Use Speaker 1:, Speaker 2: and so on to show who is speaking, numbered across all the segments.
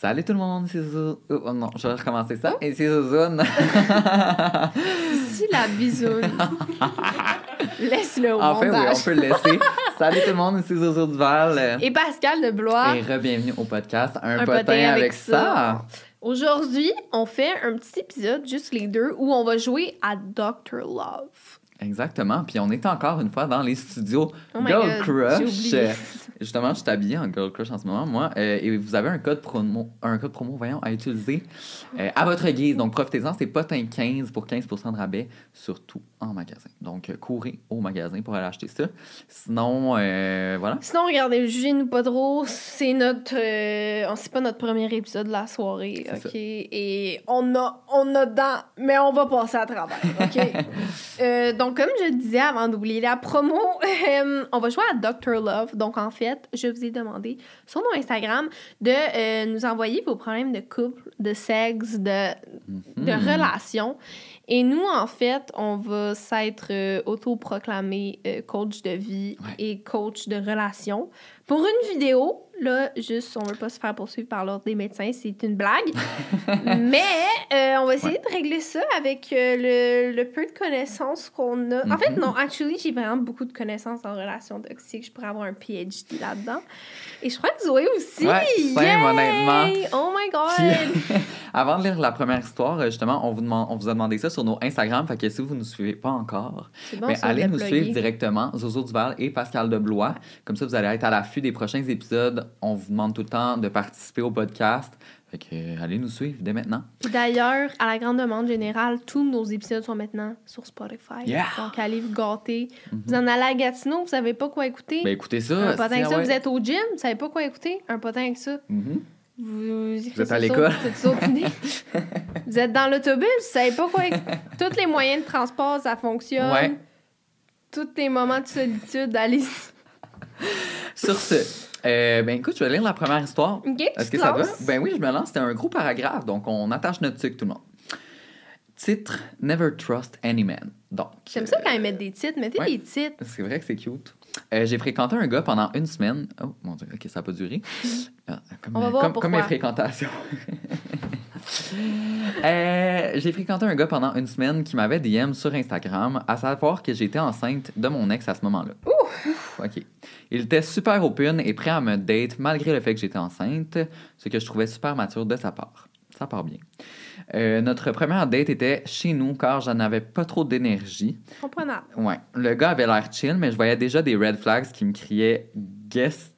Speaker 1: Salut tout le monde, c'est Zouzou. Oh non, je vais recommencer ça. Et c'est Zouzoune.
Speaker 2: Si la bisoune. Laisse-le au
Speaker 1: En fait, oui, on peut le laisser. Salut tout le monde, c'est Zouzou Duval.
Speaker 2: Et Pascal de Blois.
Speaker 1: Et re-bienvenue au podcast Un,
Speaker 2: Un
Speaker 1: potin,
Speaker 2: potin
Speaker 1: avec,
Speaker 2: avec
Speaker 1: ça.
Speaker 2: Aujourd'hui, on fait un petit épisode, juste les deux, où on va jouer à Dr. Love.
Speaker 1: Exactement. Puis on est encore une fois dans les studios
Speaker 2: Oh
Speaker 1: Girl
Speaker 2: God,
Speaker 1: Crush.
Speaker 2: oublié.
Speaker 1: Justement, je suis habillée en Girl Crush en ce moment, moi. euh, et vous avez un code promo, un code promo voyons, à utiliser euh, à votre guise. Donc, profitez-en. C'est potin15 pour 15 de rabais, surtout en magasin. Donc, euh, courez au magasin pour aller acheter ça. Sinon, euh, voilà.
Speaker 2: Sinon, regardez, jugez-nous pas trop. C'est notre. euh, c'est pas notre premier épisode de la soirée, OK? Et on a, on a dedans, mais on va passer à travers, OK? Euh, donc, comme je disais avant d'oublier la promo, on va jouer à Dr. Love. Donc, en fait, je vous ai demandé sur nos Instagram de nous envoyer vos problèmes de couple, de sexe, de, de
Speaker 1: Hmm.
Speaker 2: relation. Et nous, en fait, on va s'être euh, autoproclamé euh, coach de vie
Speaker 1: Ouais.
Speaker 2: et coach de relation. Pour une vidéo, là, juste, on veut pas se faire poursuivre par l'ordre des médecins, c'est une blague. Mais euh, on va essayer de régler ça avec euh, le, le peu de connaissances qu'on a. En fait,
Speaker 1: Mhm.
Speaker 2: non, actually, j'ai vraiment beaucoup de connaissances en relation toxique. Je pourrais avoir un PhD là-dedans. Et je crois que Zoé aussi.
Speaker 1: Ouais,
Speaker 2: Yay!
Speaker 1: honnêtement.
Speaker 2: Oh my God!
Speaker 1: Puis, avant de lire la première histoire, euh, justement, on vous, demande, on vous a demandé ça sur nos Instagram. Fait que si vous ne nous suivez pas encore,
Speaker 2: C'est bon,
Speaker 1: mais
Speaker 2: ça,
Speaker 1: allez nous suivre directement, Zozo Duval et Pascal de Blois. Comme ça, vous allez être à l'affût des prochains épisodes. On vous demande tout le temps de participer au podcast. Fait que euh, allez nous suivre dès maintenant.
Speaker 2: Puis d'ailleurs, à la grande demande générale, tous nos épisodes sont maintenant sur Spotify.
Speaker 1: Yeah!
Speaker 2: Donc, allez vous gâter.
Speaker 1: Mhm.
Speaker 2: Vous en allez à Gatineau, vous savez pas quoi écouter.
Speaker 1: Ben écoutez ça.
Speaker 2: un potin ça,
Speaker 1: ah ouais.
Speaker 2: vous êtes au gym, vous savez pas quoi écouter. Un potin avec ça.
Speaker 1: Mhm.
Speaker 2: Vous,
Speaker 1: Vous êtes à l'école.
Speaker 2: Vous êtes, dans l'autobus, vous savez pas quoi écouter. Tous les moyens de transport, ça fonctionne.
Speaker 1: Ouais.
Speaker 2: Tous les moments de solitude, allez.
Speaker 1: Sur ce, euh, ben écoute, je vais lire la première histoire.
Speaker 2: OK,
Speaker 1: Est-ce que ça va? Ben oui, je me lance. C'était un gros paragraphe, donc on attache notre sucre, tout le monde. Titre Never Trust Any Man. Donc.
Speaker 2: J'aime ça
Speaker 1: euh,
Speaker 2: quand ils mettent des titres. Mettez
Speaker 1: ouais.
Speaker 2: des titres.
Speaker 1: C'est vrai que c'est cute. Euh, j'ai fréquenté un gars pendant une semaine. Oh mon dieu, ok, ça n'a pas duré. Ah, Comme,
Speaker 2: On va voir
Speaker 1: comme, comme mes fréquentations. Euh, j'ai fréquenté un gars pendant une semaine qui m'avait DM sur Instagram, à savoir que j'étais enceinte de mon ex à ce moment-là. Ouf, ok. Il était super open et prêt à me date malgré le fait que j'étais enceinte, ce que je trouvais super mature de sa part. Ça part bien. Euh, notre première date était chez nous car j'en avais pas trop d'énergie.
Speaker 2: Comprenable.
Speaker 1: Ouais. Le gars avait l'air chill, mais je voyais déjà des red flags qui me criaient Qu'est-ce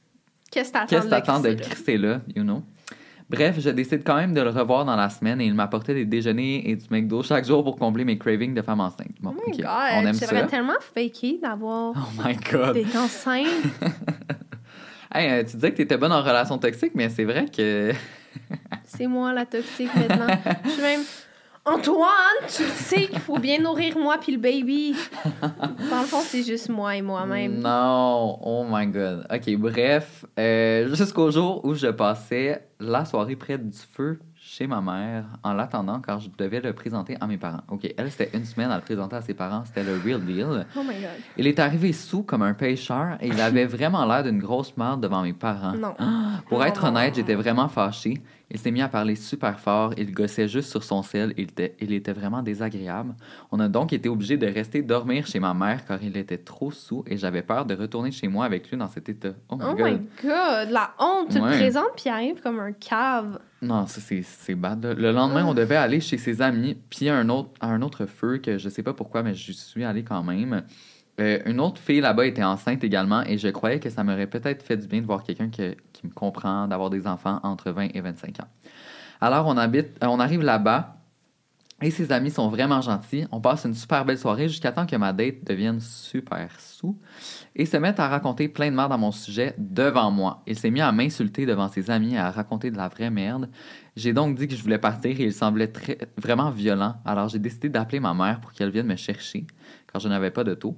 Speaker 2: Qu'est-ce que t'attends de crisser là,
Speaker 1: you know? Bref, je décide quand même de le revoir dans la semaine et il m'apportait des déjeuners et du McDo chaque jour pour combler mes cravings de femme enceinte. Bon,
Speaker 2: Oh my
Speaker 1: ok,
Speaker 2: God,
Speaker 1: on aime
Speaker 2: j'aimerais
Speaker 1: ça.
Speaker 2: tellement faker d'avoir
Speaker 1: Oh my god.
Speaker 2: d'être enceinte.
Speaker 1: Hey, euh, tu disais que t'étais bonne en relation toxique, mais c'est vrai que.
Speaker 2: C'est moi la toxique maintenant. Je suis même. Antoine, tu le sais qu'il faut bien nourrir moi puis le baby. Dans le fond, c'est juste moi et moi-même.
Speaker 1: Non, oh my god. Ok, bref, euh, jusqu'au jour où je passais la soirée près du feu chez ma mère en l'attendant car je devais le présenter à mes parents. Ok, elle, c'était une semaine à le présenter à ses parents, c'était le real deal.
Speaker 2: Oh my god.
Speaker 1: Il est arrivé sous comme un pêcheur et il avait vraiment l'air d'une grosse merde devant mes parents.
Speaker 2: Non.
Speaker 1: Pour
Speaker 2: Non,
Speaker 1: être
Speaker 2: non,
Speaker 1: honnête, j'étais vraiment fâchée. Il s'est mis à parler super fort, il gossait juste sur son sel, il était, il était vraiment désagréable. On a donc été obligé de rester dormir chez ma mère car il était trop sous et j'avais peur de retourner chez moi avec lui dans cet état. Oh my
Speaker 2: Oh
Speaker 1: god.
Speaker 2: my god, la honte. Tu
Speaker 1: Ouais.
Speaker 2: le présentes puis il arrive comme un cave.
Speaker 1: Non, ça, c'est bad. Le lendemain,
Speaker 2: Ah.
Speaker 1: on devait aller chez ses amis, puis un autre, à un autre feu que je sais pas pourquoi, mais je suis allé quand même. Euh, une autre fille là-bas était enceinte également et je croyais que ça m'aurait peut-être fait du bien de voir quelqu'un que- qui me comprend, d'avoir des enfants entre 20 et 25 ans. Alors, on, habite, euh, on arrive là-bas et ses amis sont vraiment gentils. On passe une super belle soirée jusqu'à temps que ma date devienne super sous et se mette à raconter plein de merde à mon sujet devant moi. Il s'est mis à m'insulter devant ses amis et à raconter de la vraie merde. J'ai donc dit que je voulais partir et il semblait vraiment violent. Alors j'ai décidé d'appeler ma mère pour qu'elle vienne me chercher je n'avais pas d'auto.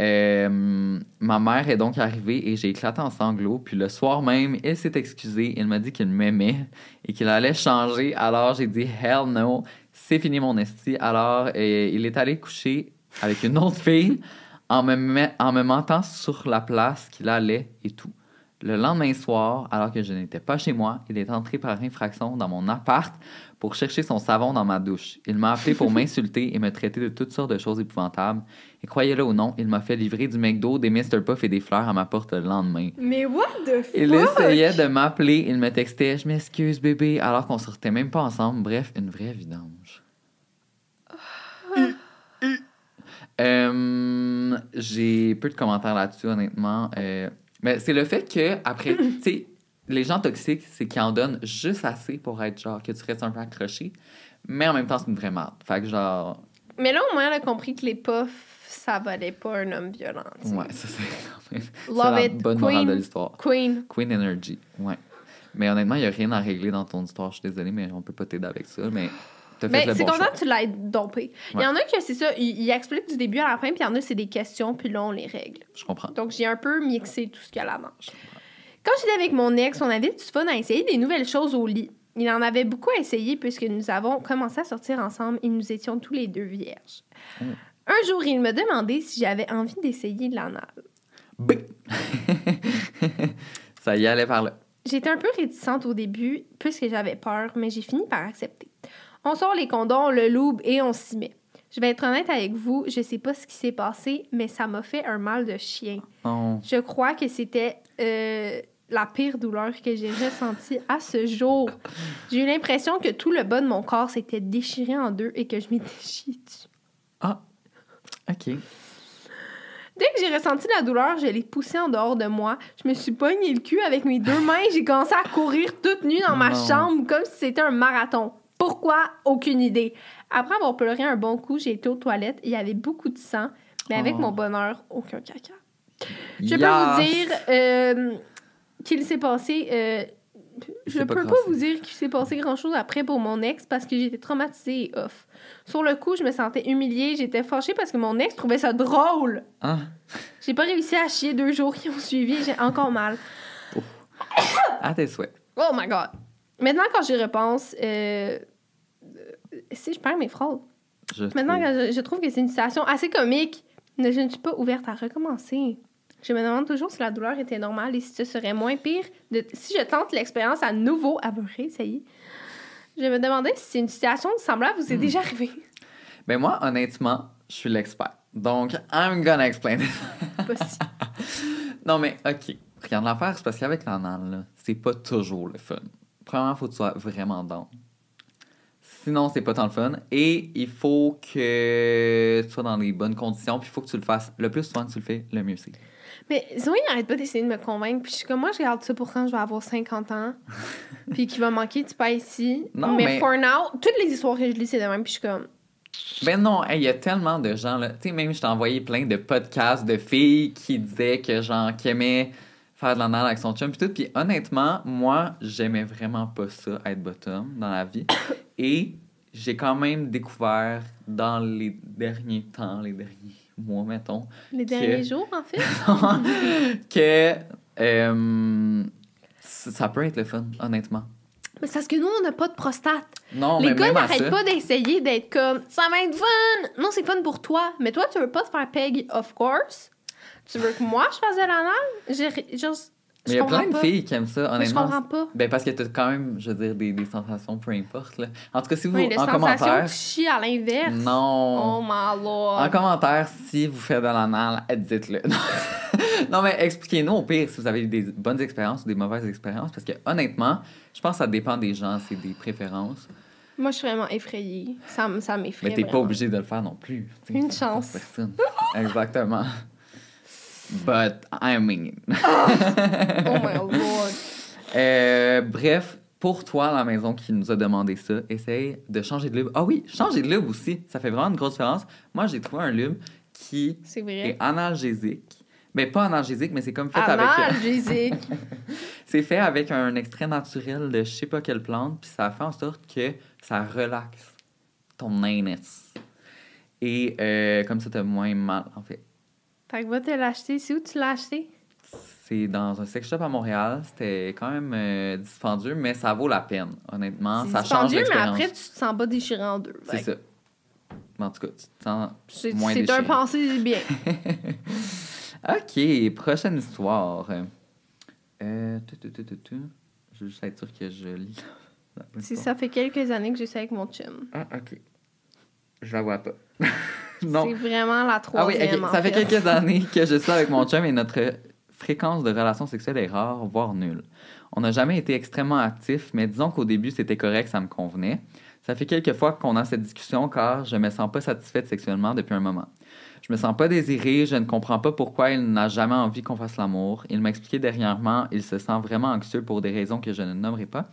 Speaker 1: Euh, ma mère est donc arrivée et j'ai éclaté en sanglots. Puis le soir même, il s'est excusé. Il m'a dit qu'il m'aimait et qu'il allait changer. Alors j'ai dit hell no, c'est fini mon esti. Alors euh, il est allé coucher avec une autre fille en me, en me mentant sur la place qu'il allait et tout. Le lendemain soir, alors que je n'étais pas chez moi, il est entré par infraction dans mon appart pour chercher son savon dans ma douche. Il m'a appelé pour m'insulter et me traiter de toutes sortes de choses épouvantables. Et croyez-le ou non, il m'a fait livrer du McDo, des Mr. Puff et des fleurs à ma porte le lendemain.
Speaker 2: Mais what the fuck?
Speaker 1: Il essayait de m'appeler, il me textait Je m'excuse, bébé, alors qu'on sortait même pas ensemble. Bref, une vraie vidange. Euh, J'ai peu de commentaires là-dessus, honnêtement. Euh, mais c'est le fait que, après, tu sais, les gens toxiques, c'est qu'ils en donnent juste assez pour être genre que tu restes un peu accroché. Mais en même temps, c'est une vraie merde. Fait que genre.
Speaker 2: Mais là, au moins, elle a compris que les puffs, ça valait pas un homme violent. tu sais.
Speaker 1: Ouais, ça c'est quand même.
Speaker 2: Love
Speaker 1: la
Speaker 2: it.
Speaker 1: bonne morale
Speaker 2: Queen.
Speaker 1: de l'histoire.
Speaker 2: Queen.
Speaker 1: Queen Energy, ouais. Mais honnêtement, il n'y a rien à régler dans ton histoire. Je suis désolée, mais on peut pas t'aider avec ça. Mais
Speaker 2: Ben,
Speaker 1: le
Speaker 2: c'est
Speaker 1: bon
Speaker 2: content que tu l'aies dompé. Il y en a que c'est ça, ils, expliquent du début à la fin, puis il y en a c'est des questions, puis là, on les règle.
Speaker 1: Je comprends.
Speaker 2: Donc, j'ai un peu mixé tout ce qu'il y a là-dedans. Quand j'étais avec mon ex, on avait du fun à essayer des nouvelles choses au lit. Il en avait beaucoup à essayer puisque nous avons commencé à sortir ensemble et nous étions tous les deux vierges.
Speaker 1: Oh.
Speaker 2: Un jour, il me demandait si j'avais envie d'essayer de l'anal.
Speaker 1: Ça y allait par là.
Speaker 2: J'étais un peu réticente au début puisque j'avais peur, mais j'ai fini par accepter. On sort les condoms, le loupe et on s'y met. Je vais être honnête avec vous, je sais pas ce qui s'est passé, mais ça m'a fait un mal de chien.
Speaker 1: Oh.
Speaker 2: Je crois que c'était euh, la pire douleur que j'ai ressentie à ce jour. J'ai eu l'impression que tout le bas de mon corps s'était déchiré en deux et que je m'étais chiée dessus.
Speaker 1: Ah, OK.
Speaker 2: Dès que j'ai ressenti la douleur, je l'ai poussée en dehors de moi. Je me suis pogné le cul avec mes deux mains. J'ai commencé à courir toute nue dans ma
Speaker 1: Non.
Speaker 2: chambre comme si c'était un marathon. Pourquoi? Aucune idée. Après avoir pleuré un bon coup, j'ai été aux toilettes. Il y avait beaucoup de sang, mais avec
Speaker 1: Oh.
Speaker 2: mon bonheur, aucun caca. Je peux vous dire euh, qu'il s'est passé. euh, je
Speaker 1: C'est
Speaker 2: peux
Speaker 1: pas
Speaker 2: vous dire qu'il s'est passé grand chose après pour mon ex parce que j'étais traumatisée et off. Sur le coup, je me sentais humiliée, j'étais fâchée parce que mon ex trouvait ça drôle.
Speaker 1: Ah,
Speaker 2: J'ai pas réussi à chier deux jours qui ont suivi, j'ai encore mal.
Speaker 1: à tes souhaits.
Speaker 2: Oh my god. Maintenant, quand j'y repense, euh, euh, si je perds mes.
Speaker 1: Je
Speaker 2: Maintenant,
Speaker 1: trouve.
Speaker 2: je, je trouve que c'est une situation assez comique, mais je ne suis pas ouverte à recommencer. Je me demande toujours si la douleur était normale et si ce serait moins pire de, si je tente l'expérience à nouveau à me réessayer. Je me demandais si une situation semblable vous est déjà arrivée.
Speaker 1: Ben moi, honnêtement, je suis l'expert. Donc, I'm gonna explain it. Non, mais OK. Regarde l'affaire, c'est parce qu'avec l'anal, c'est pas toujours le fun. Premièrement, il faut que tu sois vraiment down. Sinon, c'est pas tant le fun. Et il faut que tu sois dans les bonnes conditions, puis il faut que tu le fasses. Le plus souvent que tu le fais, le mieux c'est.
Speaker 2: Mais Zoé n'arrête pas d'essayer de me convaincre. Puis je suis comme, moi, je regarde ça pour quand je vais avoir 50 ans. puis qu'il va manquer du pain ici.
Speaker 1: Non,
Speaker 2: mais,
Speaker 1: mais-
Speaker 2: for now, toutes les histoires que je lis, c'est de même. Puis je suis comme,
Speaker 1: Ben non, hey, il y a tellement de gens, là. Tu sais, même, je t'ai envoyé plein de podcasts de filles qui disaient que, genre, qui aimaient faire de l'anal avec son chum, puis tout. Puis honnêtement, moi, j'aimais vraiment pas ça, être bottom, dans la vie. Et j'ai quand même découvert dans les derniers temps, les derniers mois, mettons,
Speaker 2: les derniers jours, en fait?
Speaker 1: que euh, ça peut être le fun, honnêtement.
Speaker 2: Mais c'est parce que nous, on n'a pas de prostate.
Speaker 1: Non,
Speaker 2: les
Speaker 1: mais
Speaker 2: gars, n'arrêtent pas d'essayer d'être comme ça va être fun. Non, c'est fun pour toi. Mais toi, tu veux pas te faire peg, of course. Tu veux que moi, je fasse de l'anal? J'ai juste.
Speaker 1: Mais il y a plein de
Speaker 2: pas.
Speaker 1: filles qui aiment ça,
Speaker 2: Mais je
Speaker 1: honnêtement.
Speaker 2: comprends pas.
Speaker 1: Ben parce que t'as quand même, je veux dire, des, des sensations, peu importe. Là. En tout cas, si vous,
Speaker 2: Oui, les
Speaker 1: en commentaire...
Speaker 2: tu chies à l'inverse.
Speaker 1: Non.
Speaker 2: Oh my lord.
Speaker 1: En commentaire, si vous faites de l'anal, dites-le. non, mais expliquez-nous au pire si vous avez eu des bonnes expériences ou des mauvaises expériences. Parce que honnêtement, je pense que ça dépend des gens, c'est des préférences.
Speaker 2: Moi, je suis vraiment effrayée. Ça, ça m'effraie.
Speaker 1: Mais t'es pas obligé de le faire non plus.
Speaker 2: Une chance.
Speaker 1: personne. Exactement. But, I mean.
Speaker 2: Oh my lord.
Speaker 1: Euh, bref, pour toi la maison qui nous a demandé ça, essaye de changer de lube. Ah oui, changer de lube aussi. Ça fait vraiment une grosse différence. Moi, j'ai trouvé un lube qui est analgésique. Mais pas analgésique, mais c'est comme fait avec.
Speaker 2: Analgésique.
Speaker 1: C'est fait avec un extrait naturel de je sais pas quelle plante, puis ça fait en sorte que ça relaxe ton anus. Et euh, comme ça, t'as moins mal, en fait.
Speaker 2: Fait que va te l'acheter. C'est où tu l'as acheté?
Speaker 1: C'est dans un sex shop à Montréal. C'était quand même euh, dispendieux, mais ça vaut la peine, honnêtement. Ça change
Speaker 2: mais après, tu te sens pas déchiré en deux.
Speaker 1: C'est ça. En tout cas, tu te sens moins
Speaker 2: c'est un
Speaker 1: déchiré.
Speaker 2: pensée bien.
Speaker 1: OK, prochaine histoire. Euh, tu, tu, tu. Je veux juste être sûr que je lis.
Speaker 2: Si ça fait quelques années que je suis avec mon chum.
Speaker 1: Ah, ok. Je la vois pas. non.
Speaker 2: C'est vraiment la
Speaker 1: Ah oui,
Speaker 2: troisième.
Speaker 1: Ça fait
Speaker 2: fait.
Speaker 1: quelques années que je suis avec mon chum et notre fréquence de relations sexuelles est rare, voire nulle. On n'a jamais été extrêmement actifs, mais disons qu'au début, c'était correct, ça me convenait. Ça fait quelques fois qu'on a cette discussion car je me sens pas satisfaite sexuellement depuis un moment. Je me sens pas désirée, je ne comprends pas pourquoi il n'a jamais envie qu'on fasse l'amour. Il m'a expliqué dernièrement, il se sent vraiment anxieux pour des raisons que je ne nommerai pas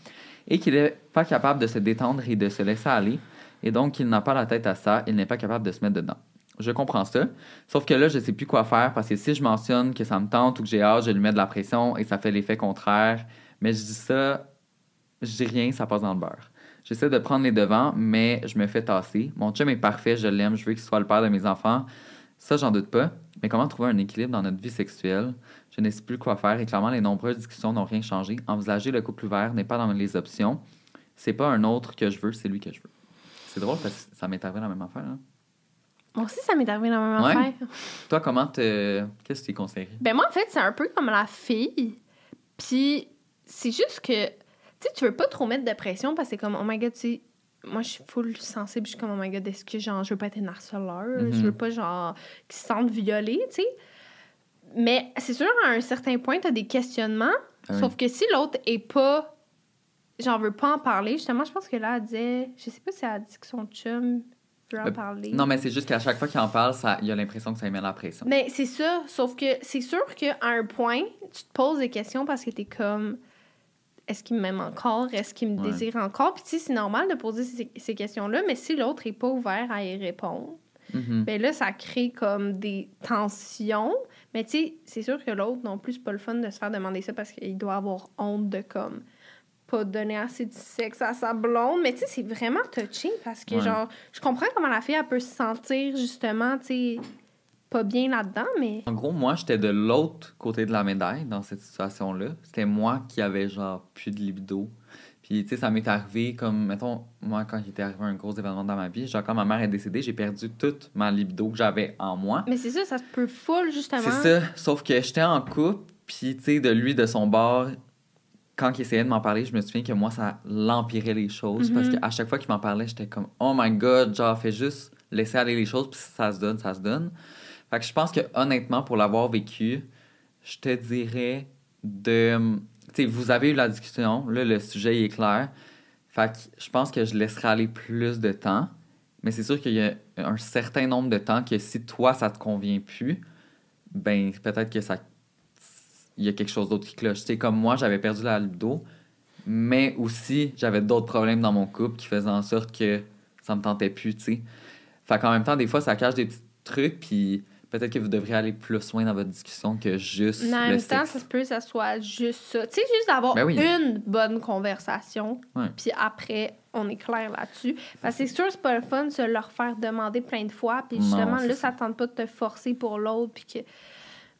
Speaker 1: et qu'il n'est pas capable de se détendre et de se laisser aller et donc il n'a pas la tête à ça, il n'est pas capable de se mettre dedans. Je comprends ça, sauf que là, je sais plus quoi faire parce que si je mentionne que ça me tente ou que j'ai hâte, je lui mets de la pression et ça fait l'effet contraire. Mais je dis ça, je dis rien, ça passe dans le beurre. J'essaie de prendre les devants, mais je me fais tasser. Mon chum est parfait, je l'aime, je veux qu'il soit le père de mes enfants. Ça, j'en doute pas. Mais comment trouver un équilibre dans notre vie sexuelle? Je ne sais plus quoi faire et clairement, les nombreuses discussions n'ont rien changé. Envisager le couple ouvert n'est pas dans les options. C'est pas un autre que je veux, c'est lui que je veux. C'est drôle parce que ça m'est arrivé la même affaire. hein.
Speaker 2: Moi aussi, ça m'est arrivé la même
Speaker 1: Ouais.
Speaker 2: affaire.
Speaker 1: Toi, comment te. Qu'est-ce que tu conseillerais?
Speaker 2: Ben moi, en fait, c'est un peu comme la fille. Puis c'est juste que, tu sais, tu veux pas trop mettre de pression parce que c'est comme, oh my god, tu sais, moi, je suis full sensible. Je suis comme, oh my god, est-ce que, genre, je veux pas être une harceleur? Je veux pas, genre, qu'ils se sentent violés, tu sais. Mais c'est sûr, à un certain point, t'as des questionnements.
Speaker 1: Ah oui.
Speaker 2: Sauf que si l'autre est pas. J'en veux pas en parler, justement, je pense que là, elle disait. Je sais pas si elle a dit que son chum veut en
Speaker 1: Euh,
Speaker 2: parler.
Speaker 1: Non, mais c'est juste qu'à chaque fois qu'il en parle, ça, il a l'impression que ça lui met la pression.
Speaker 2: Mais c'est ça, sauf que c'est sûr qu'à un point, tu te poses des questions parce que t'es comme est-ce qu'il m'aime encore? Est-ce qu'il me
Speaker 1: Ouais.
Speaker 2: désire encore? Puis tu sais, c'est normal de poser ces, ces questions-là, mais si l'autre est pas ouvert à y répondre,
Speaker 1: Mhm.
Speaker 2: ben là, ça crée comme des tensions. Mais tu sais, c'est sûr que l'autre non plus, c'est pas le fun de se faire demander ça parce qu'il doit avoir honte de comme pas donner assez de sexe à sa blonde. Mais tu sais, c'est vraiment touché parce que
Speaker 1: Ouais.
Speaker 2: genre, je comprends comment la fille, elle peut se sentir justement, tu sais, pas bien là-dedans, mais.
Speaker 1: En gros, moi, j'étais de l'autre côté de la médaille dans cette situation-là. C'était moi qui avais, genre, plus de libido. Puis, tu sais, ça m'est arrivé comme, mettons, moi, quand il était arrivé un gros événement dans ma vie, genre, quand ma mère est décédée, j'ai perdu toute ma libido que j'avais en moi.
Speaker 2: Mais c'est ça, ça se peut full, justement.
Speaker 1: C'est ça, sauf que j'étais en couple, puis, tu sais, de lui, de son bord, quand il essayait de m'en parler, je me souviens que moi, ça l'empirait les choses, parce
Speaker 2: Mhm.
Speaker 1: qu'à chaque fois qu'il m'en parlait, j'étais comme, oh my god, genre, fais juste laisser aller les choses, puis si ça se donne, ça se donne. Fait que je pense que, honnêtement, pour l'avoir vécu, je te dirais de. Tu sais, vous avez eu la discussion, là, le sujet il est clair. Fait que je pense que je laisserai aller plus de temps. Mais c'est sûr qu'il y a un certain nombre de temps que si toi, ça te convient plus, ben peut-être que ça. Il y a quelque chose d'autre qui cloche. Tu sais, comme moi, j'avais perdu la libido, mais aussi, j'avais d'autres problèmes dans mon couple qui faisaient en sorte que ça me tentait plus, tu sais. Fait qu'en même temps, des fois, ça cache des petits trucs, puis peut-être que vous devriez aller plus loin dans votre discussion que juste
Speaker 2: Mais en même temps, ça se peut que ça soit juste ça. Tu sais, juste d'avoir
Speaker 1: Ben oui.
Speaker 2: une bonne conversation, puis après, on est clair là-dessus. Parce que c'est sûr, c'est pas le fun de se leur faire demander plein de fois, puis justement, là,
Speaker 1: ça.
Speaker 2: ça tente pas de te forcer pour l'autre, puis que...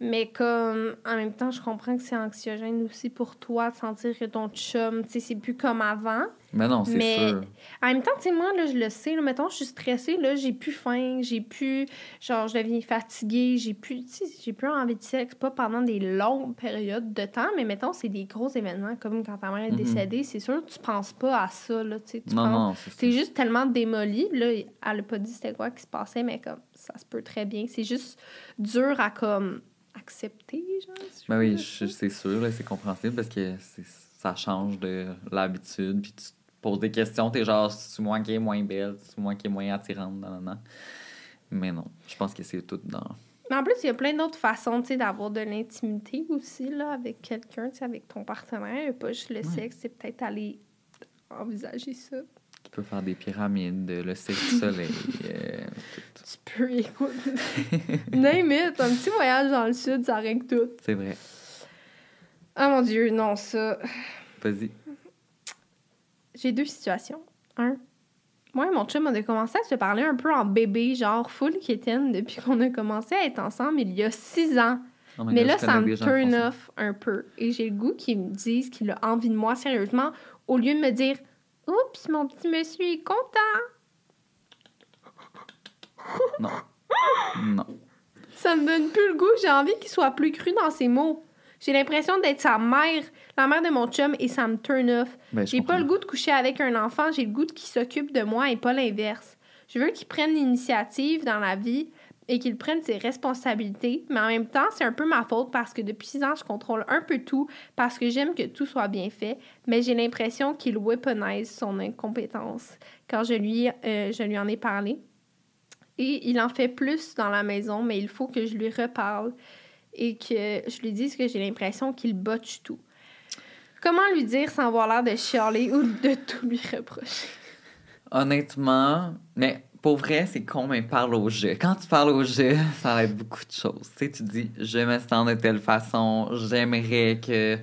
Speaker 2: Mais comme, en même temps, je comprends que c'est anxiogène aussi pour toi de sentir que ton chum, tu sais, c'est plus comme avant.
Speaker 1: Mais non, c'est
Speaker 2: Mais-
Speaker 1: sûr.
Speaker 2: En même temps, tu sais, moi, là, je le sais, là, mettons, je suis stressée, là, j'ai plus faim, j'ai plus, genre, je deviens fatiguée, j'ai plus, tu sais, j'ai plus envie de sexe, pas pendant des longues périodes de temps, mais mettons, c'est des gros événements, comme quand ta mère est
Speaker 1: Mhm.
Speaker 2: décédée, c'est sûr, tu penses pas à ça, là, tu sais,
Speaker 1: Non,
Speaker 2: penses-
Speaker 1: non, c'est
Speaker 2: T'es juste tellement démoli, là, elle a pas dit c'était quoi qui se passait, mais comme, ça se peut très bien, c'est juste dur à, comme, accepter, genre. si
Speaker 1: Ben oui, c'est sûr, c'est compréhensible parce que ça change de l'habitude. Puis tu te poses des questions, t'es genre, c'est moi qui est moins belle, c'est moi qui est moins attirante, nan, nan. Mais non, je pense que c'est tout dans.
Speaker 2: Mais en plus, il y a plein d'autres façons, tu sais, d'avoir de l'intimité aussi, là, avec quelqu'un, tu sais, avec ton partenaire. Pas juste le sexe, c'est peut-être aller envisager ça.
Speaker 1: Peux faire des pyramides, le cirque du soleil. euh, tout.
Speaker 2: Tu peux, écoute. Name it, un petit voyage dans le sud, ça règle tout.
Speaker 1: C'est vrai.
Speaker 2: Ah mon Dieu, non, ça.
Speaker 1: Vas-y.
Speaker 2: J'ai deux situations. Un, moi et mon chum, on a commencé à se parler un peu en bébé, genre full kitten, depuis qu'on a commencé à être ensemble il y a six ans.
Speaker 1: Oh
Speaker 2: Mais
Speaker 1: God,
Speaker 2: là, ça me turn off un peu. Et j'ai le goût qu'ils me disent qu'il a envie de moi sérieusement, au lieu de me dire Oups, mon petit monsieur est content.
Speaker 1: Non. Non.
Speaker 2: Ça me donne plus le goût. J'ai envie qu'il soit plus cru dans ses mots. J'ai l'impression d'être sa mère, la mère de mon chum, et ça me turn off.
Speaker 1: Ben,
Speaker 2: J'ai pas le goût de coucher avec un enfant, j'ai le goût qu'il s'occupe de moi et pas l'inverse. Je veux qu'il prenne l'initiative dans la vie et qu'il prenne ses responsabilités, mais en même temps, c'est un peu ma faute parce que depuis six ans, je contrôle un peu tout parce que j'aime que tout soit bien fait, mais j'ai l'impression qu'il weaponise son incompétence quand je lui, euh, je lui en ai parlé. Et il en fait plus dans la maison, mais il faut que je lui reparle et que je lui dise que j'ai l'impression qu'il botche tout. Comment lui dire sans avoir l'air de chialer ou de tout lui reprocher?
Speaker 1: Honnêtement, mais pour vrai, c'est con, mais parle au jeu. Quand tu parles au jeu, ça va être beaucoup de choses. Tu sais, tu dis, je me sens de telle façon, j'aimerais que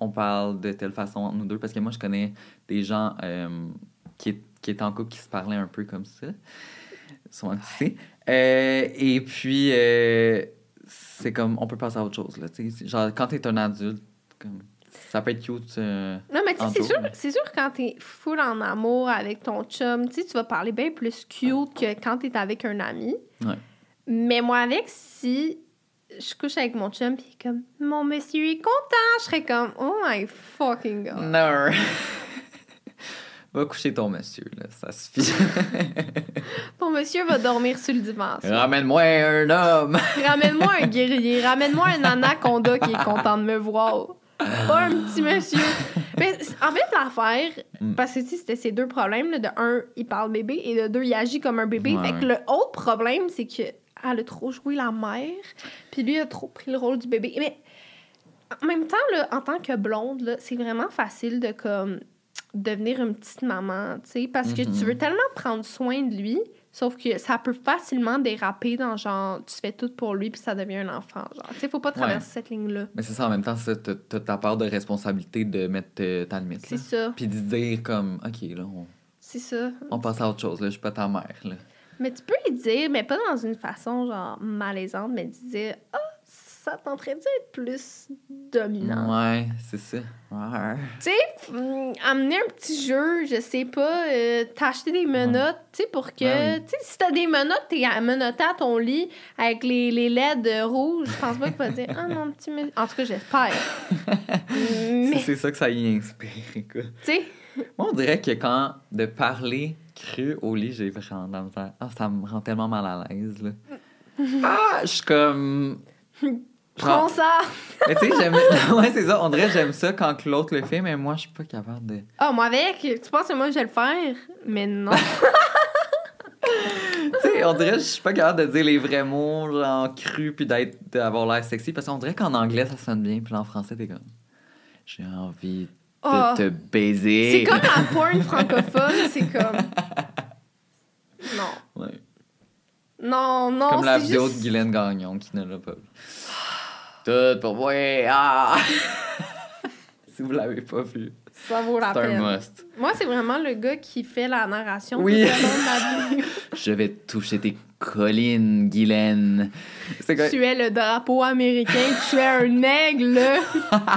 Speaker 1: on parle de telle façon, nous deux, parce que moi, je connais des gens euh, qui, qui étaient en couple qui se parlaient un peu comme ça. Souvent, tu sais. Euh, et puis, euh, c'est comme, on peut passer à autre chose, là. tu sais. Genre, quand t'es un adulte, comme, ça peut être cute. euh,
Speaker 2: Non, mais tu sais, c'est sûr, c'est sûr quand t'es full en amour avec ton chum, tu tu vas parler bien plus cute que quand t'es avec un ami.
Speaker 1: Ouais.
Speaker 2: Mais moi, avec, si je couche avec mon chum, puis il est comme, mon monsieur est content, je serais comme, oh my fucking god.
Speaker 1: Non. Va coucher ton monsieur, là, ça suffit.
Speaker 2: Ton monsieur va dormir sur le divan. ça.
Speaker 1: Ramène-moi un homme!
Speaker 2: Ramène-moi un guerrier, ramène-moi un anaconda qui est content de me voir. Pas un petit monsieur. Mais en fait, l'affaire,
Speaker 1: Mm.
Speaker 2: parce que c'était ces deux problèmes. là, de un, il parle bébé et de deux, il agit comme un bébé.
Speaker 1: Ouais,
Speaker 2: fait que le autre problème, c'est que elle a trop joué la mère, puis lui a trop pris le rôle du bébé. Mais en même temps, là, en tant que blonde, c'est vraiment facile de comme devenir une petite maman, tu sais, parce que tu veux tellement prendre soin de lui, sauf que ça peut facilement déraper dans genre tu fais tout pour lui puis ça devient un enfant, genre. Tu sais, faut pas traverser
Speaker 1: Ouais.
Speaker 2: cette ligne-là.
Speaker 1: Mais c'est ça, en même temps, ça, t'as ta part de responsabilité de mettre euh, ta limite.
Speaker 2: C'est ça,
Speaker 1: Puis de dire comme, OK, là, on,
Speaker 2: c'est ça.
Speaker 1: on passe à autre chose, là, je suis pas ta mère, là.
Speaker 2: Mais tu peux lui dire, mais pas dans une façon genre malaisante, mais de dire ah ça tenterait d'être plus dominant.
Speaker 1: Ouais, c'est ça. Ouais.
Speaker 2: Tu sais, hum, amener un petit jeu, je sais pas, euh, t'acheter des menottes, tu sais, pour que.
Speaker 1: Ben oui.
Speaker 2: Tu sais, si t'as des menottes, t'es menotté à ton lit avec les, les LED rouges, je pense pas qu'il va dire Ah, mon petit. En tout cas, j'espère.
Speaker 1: C'est-
Speaker 2: Mais, tu
Speaker 1: C'est ça que ça y inspire, écoute.
Speaker 2: sais,
Speaker 1: Moi, on dirait que quand de parler cru au lit, j'ai vraiment misère. Ah, ça me rend tellement mal à l'aise, là. Ah, je suis comme.
Speaker 2: prends ça.
Speaker 1: Mais tu sais, j'aime. ouais, c'est ça. On dirait j'aime ça quand l'autre le fait, mais moi, je suis pas capable de.
Speaker 2: Ah, moi avec, tu penses que moi je vais le faire? Mais non.
Speaker 1: Tu sais, on dirait que je suis pas capable de dire les vrais mots, genre cru, puis d'être, d'avoir l'air sexy, parce qu'on dirait qu'en anglais, ça sonne bien, puis en français, t'es comme. J'ai envie de
Speaker 2: Ah.
Speaker 1: te baiser.
Speaker 2: C'est comme la porn francophone, c'est comme. Non.
Speaker 1: Ouais.
Speaker 2: Non, non,
Speaker 1: Comme la vidéo
Speaker 2: juste...
Speaker 1: de Guylaine Gagnon qui ne l'a pas. Tout pour moi. Ah! si vous l'avez pas vu,
Speaker 2: Ça vaut la
Speaker 1: c'est un
Speaker 2: peine.
Speaker 1: must.
Speaker 2: Moi, c'est vraiment le gars qui fait la narration
Speaker 1: Oui.
Speaker 2: tout au long de la vidéo.
Speaker 1: Je vais toucher tes collines, Guylaine. Quoi?
Speaker 2: tu es le drapeau américain, tu es un aigle.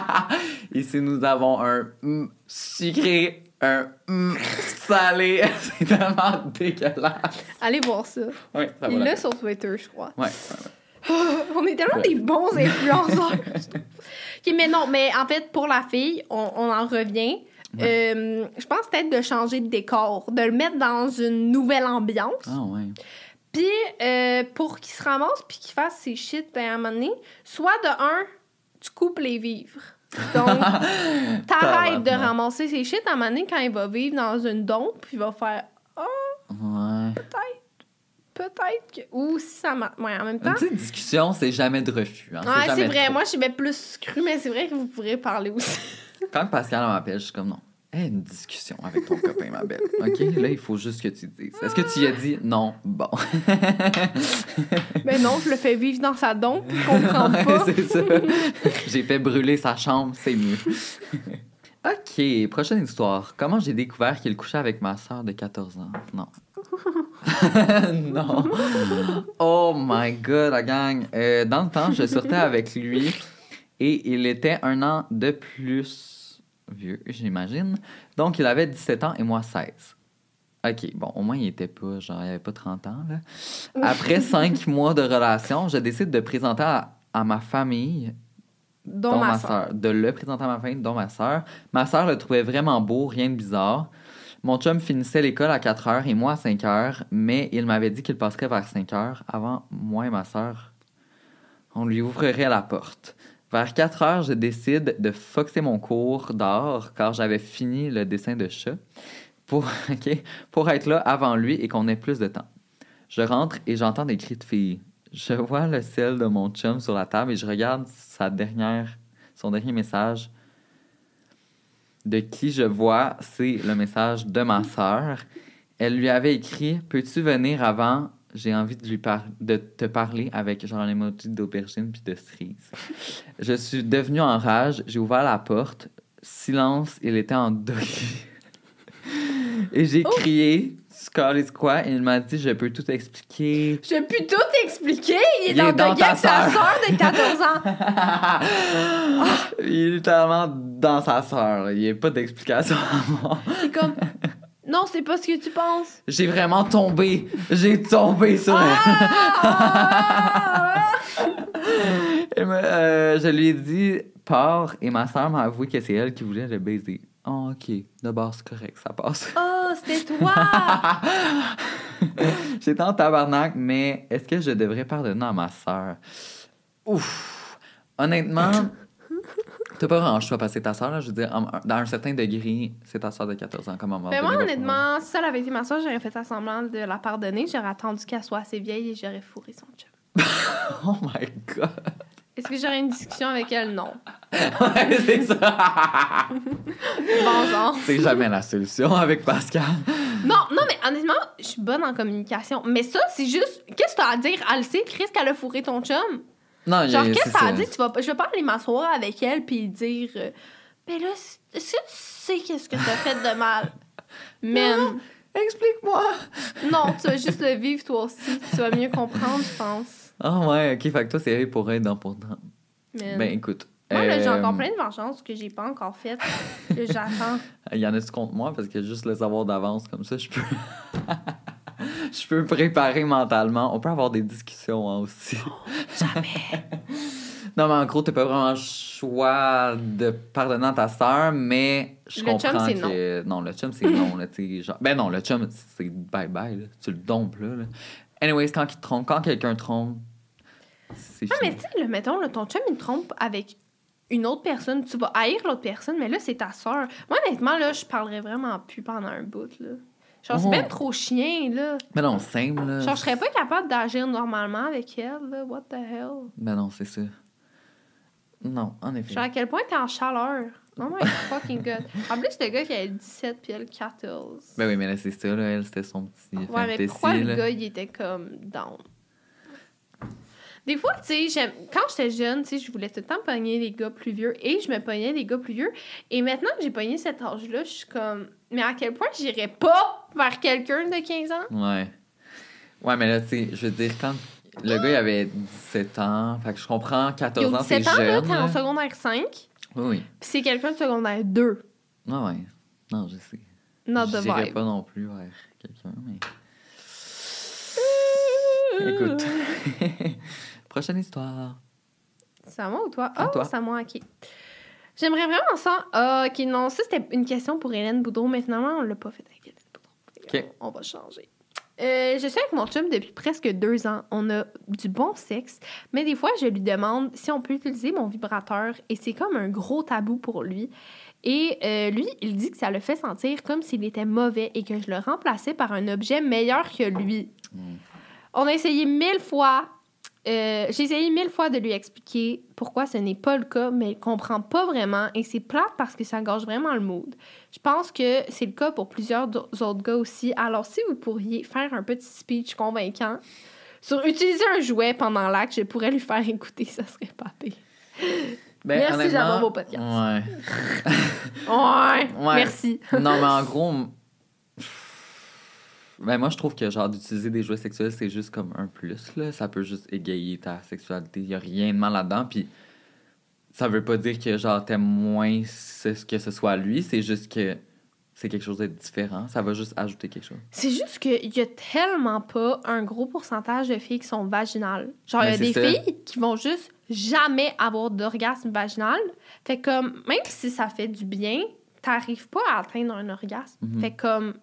Speaker 1: Ici, nous avons un mm sucré, un mm salé. c'est tellement dégueulasse.
Speaker 2: Allez voir ça.
Speaker 1: Ouais, ça.
Speaker 2: Il
Speaker 1: la peine.
Speaker 2: sur Twitter, je crois.
Speaker 1: Ouais, ouais.
Speaker 2: On est tellement
Speaker 1: Ouais.
Speaker 2: des bons influenceurs. OK, mais non, mais en fait, pour la fille, on, on en revient. Euh, je pense peut-être de changer de décor, de le mettre dans une nouvelle ambiance.
Speaker 1: Ah, ouais.
Speaker 2: Puis, euh, pour qu'il se ramasse puis qu'il fasse ses shit, ben, à un moment donné, soit de un, tu coupes les vivres. Donc, t'arrêtes de ramasser ses shit à un moment donné quand il va vivre dans une dompe, puis il va faire
Speaker 1: Ouais.
Speaker 2: peut-être que. Ou si ça m'a. Ouais, en même temps.
Speaker 1: Une petite discussion, c'est jamais de refus. Hein.
Speaker 2: Ouais, c'est vrai.
Speaker 1: trop.
Speaker 2: Moi, je vais plus cru, mais c'est vrai que vous pourrez parler aussi.
Speaker 1: Quand Pascal m'appelle, je suis comme non. Hey, une discussion avec ton copain, ma belle. OK? Là, il faut juste que tu dises. Est-ce que tu y as dit non? Bon.
Speaker 2: mais non, je le fais vivre dans sa dompe, il comprend
Speaker 1: Ouais,
Speaker 2: pas.
Speaker 1: c'est ça. J'ai fait brûler sa chambre, c'est mieux. OK, prochaine histoire. Comment j'ai découvert qu'il couchait avec ma soeur de 14 ans? Non. non. Oh my god, la gang. Euh, dans le temps, je sortais avec lui et il était un an de plus vieux, j'imagine. Donc, il avait 17 ans et moi 16. OK, bon, au moins, il était pas, genre, il avait pas 30 ans, là. Après cinq mois de relation, je décide de présenter à, à ma famille
Speaker 2: Dont ma sœur.
Speaker 1: De le présenter à ma famille, dont ma sœur. Ma sœur le trouvait vraiment beau, rien de bizarre. Mon chum finissait l'école à 4 heures et moi à 5 heures, mais il m'avait dit qu'il passerait vers 5 heures avant moi et ma sœur. On lui ouvrirait la porte. Vers 4 heures, je décide de foxer mon cours d'art car j'avais fini le dessin de chat pour, pour être là avant lui et qu'on ait plus de temps. Je rentre et j'entends des cris de filles. Je vois le sel de mon chum sur la table et je regarde sa dernière, son dernier message. De qui je vois, c'est le message de ma sœur. Elle lui avait écrit Peux-tu venir avant? J'ai envie de, lui par- de te parler avec genre un emoji d'aubergine puis de cerise. je suis devenue en rage. J'ai ouvert la porte. Silence, il était en doggy. et j'ai crié Scott is quoi Il m'a dit Je peux tout expliquer.
Speaker 2: Je peux tout expliquer. Il est
Speaker 1: Il est dans ta
Speaker 2: sa
Speaker 1: sœur
Speaker 2: de 14 ans.
Speaker 1: Il est littéralement dans sa là. Il n'y a pas d'explication à moi.
Speaker 2: C'est comme. Non, c'est pas ce que tu penses.
Speaker 1: J'ai vraiment tombé. J'ai tombé sur elle.
Speaker 2: Ah!
Speaker 1: Elle me- euh, je lui ai dit pars et ma soeur m'a avoué que c'est elle qui voulait le baiser. Oh, ok. De base, c'est correct, ça passe.
Speaker 2: oh, c'était toi.
Speaker 1: J'étais en tabarnak, mais est-ce que je devrais pardonner à ma soeur? Ouf! Honnêtement, t'as pas vraiment le choix parce que c'est ta soeur, là. Je veux dire, dans un certain degré, c'est ta soeur de 14 ans, comme moment
Speaker 2: Mais moi, honnêtement, si ça avait été ma soeur, j'aurais fait à semblant de la pardonner. J'aurais attendu qu'elle soit assez vieille et j'aurais fourré son chum.
Speaker 1: Oh my god!
Speaker 2: Est-ce que j'aurais une discussion avec elle? Non.
Speaker 1: ouais, c'est ça!
Speaker 2: Vengeance.
Speaker 1: c'est jamais la solution avec Pascal.
Speaker 2: Non, non, mais honnêtement, je suis bonne en communication. Mais ça, c'est juste. Qu'est-ce que t'as à dire? Elle le sait, Chris, qu'elle a fourré ton chum?
Speaker 1: Non,
Speaker 2: Genre, qu'est-ce que ça a dit? Tu vas. Je vais pas aller m'asseoir avec elle puis dire. euh, Ben là, est-ce que tu sais qu'est-ce que t'as fait de mal? Man.
Speaker 1: Explique-moi!
Speaker 2: Non, tu vas juste le vivre toi aussi. Tu vas mieux comprendre, je pense.
Speaker 1: Ah ouais, ok, fait que toi, c'est vrai pour être dans pour.
Speaker 2: Man.
Speaker 1: Ben écoute.
Speaker 2: Moi, là, j'ai
Speaker 1: euh,
Speaker 2: encore plein de vengeances que j'ai pas encore faites, que j'attends.
Speaker 1: Il y en a-tu contre moi? Parce que juste le savoir d'avance, comme ça, je peux. je peux préparer mentalement. On peut avoir des discussions hein, aussi.
Speaker 2: Jamais.
Speaker 1: non, mais en gros, t'as pas vraiment le choix de pardonner à ta sœur, mais je
Speaker 2: Le chum,
Speaker 1: comprends
Speaker 2: c'est
Speaker 1: que. Non. le chum, c'est non. Là, genre... Ben non, le chum, c'est bye-bye. Tu le dompes là. là. Anyways, quand il te trompe, quand quelqu'un trompe, c'est
Speaker 2: Ah, mais tu sais, mettons, là, ton chum, il te trompe avec une autre personne. Tu vas haïr l'autre personne, mais là, c'est ta soeur. Moi, honnêtement, là, je parlerais vraiment plus pendant un bout, là. Genre, c'est
Speaker 1: Oh.
Speaker 2: bien trop chien, là.
Speaker 1: Mais non, simple. Là.
Speaker 2: Genre, je serais pas capable d'agir normalement avec elle, là. What the hell?
Speaker 1: Ben non, c'est ça. Non, en effet.
Speaker 2: Genre, à quel point t'es en chaleur? Oh my fucking god. En plus, le gars qui avait 17 puis elle 14.
Speaker 1: Ben oui, mais là, c'est ça, là. Elle, c'était son petit
Speaker 2: Ouais, mais pourquoi le gars, il était comme down? Des fois, tu sais, j'aime- quand j'étais jeune, tu sais, je voulais tout le temps pogner les gars plus vieux et je me pognais les gars plus vieux. Et maintenant que j'ai pogné cet âge-là, je suis comme, mais à quel point j'irais pas vers quelqu'un de 15 ans?
Speaker 1: Ouais. Ouais, mais là, tu sais, je veux dire, quand le gars, il avait 17 ans, fait que je comprends, 14
Speaker 2: Yo,
Speaker 1: ans, c'est
Speaker 2: 17 ans, là,
Speaker 1: jeune.
Speaker 2: t'es en secondaire 5, puis
Speaker 1: Oui, oui.
Speaker 2: c'est quelqu'un de secondaire 2.
Speaker 1: Ouais, ouais. Non, je sais.
Speaker 2: Not the
Speaker 1: J'irais
Speaker 2: vibe.
Speaker 1: pas non plus vers quelqu'un, mais... Écoute. Prochaine histoire.
Speaker 2: C'est à moi ou toi?
Speaker 1: À
Speaker 2: Ah,
Speaker 1: toi.
Speaker 2: c'est à moi, ok. J'aimerais vraiment ça. Ah, ok, non, ça c'était une question pour Hélène Boudreau, mais finalement, on l'a pas fait avec Hélène Boudreau.
Speaker 1: Ok.
Speaker 2: On va changer. Euh, je suis avec mon chum depuis presque deux ans. On a du bon sexe, mais des fois, je lui demande si on peut utiliser mon vibrateur et c'est comme un gros tabou pour lui. Et euh, lui, il dit que ça le fait sentir comme s'il était mauvais et que je le remplaçais par un objet meilleur que lui.
Speaker 1: Mm.
Speaker 2: On a essayé mille fois. Euh, J'ai essayé mille fois de lui expliquer pourquoi ce n'est pas le cas, mais il comprend pas vraiment et c'est plate parce que ça gâche vraiment le mood. Je pense que c'est le cas pour plusieurs autres gars aussi. Alors, si vous pourriez faire un petit speech convaincant sur utiliser un jouet pendant l'acte, je pourrais lui faire écouter, ça serait pas pire.
Speaker 1: Ben,
Speaker 2: Merci d'avoir vos podcasts.
Speaker 1: Ouais.
Speaker 2: Ouais,
Speaker 1: Ouais.
Speaker 2: merci.
Speaker 1: non, mais en gros, ben moi, je trouve que genre d'utiliser des jouets sexuels, c'est juste comme un plus, là. Ça peut juste égayer ta sexualité. Il y a rien de mal là-dedans. Puis ça veut pas dire que genre t'aimes moins ce, que ce soit lui. C'est juste que c'est quelque chose de différent. Ça va juste ajouter quelque chose.
Speaker 2: C'est juste qu'il y a tellement pas un gros pourcentage de filles qui sont vaginales. Genre, il y a des
Speaker 1: ça.
Speaker 2: filles qui vont juste jamais avoir d'orgasme vaginal. Fait comme, même si ça fait du bien, t'arrives pas à atteindre un orgasme.
Speaker 1: Mhm.
Speaker 2: Fait comme,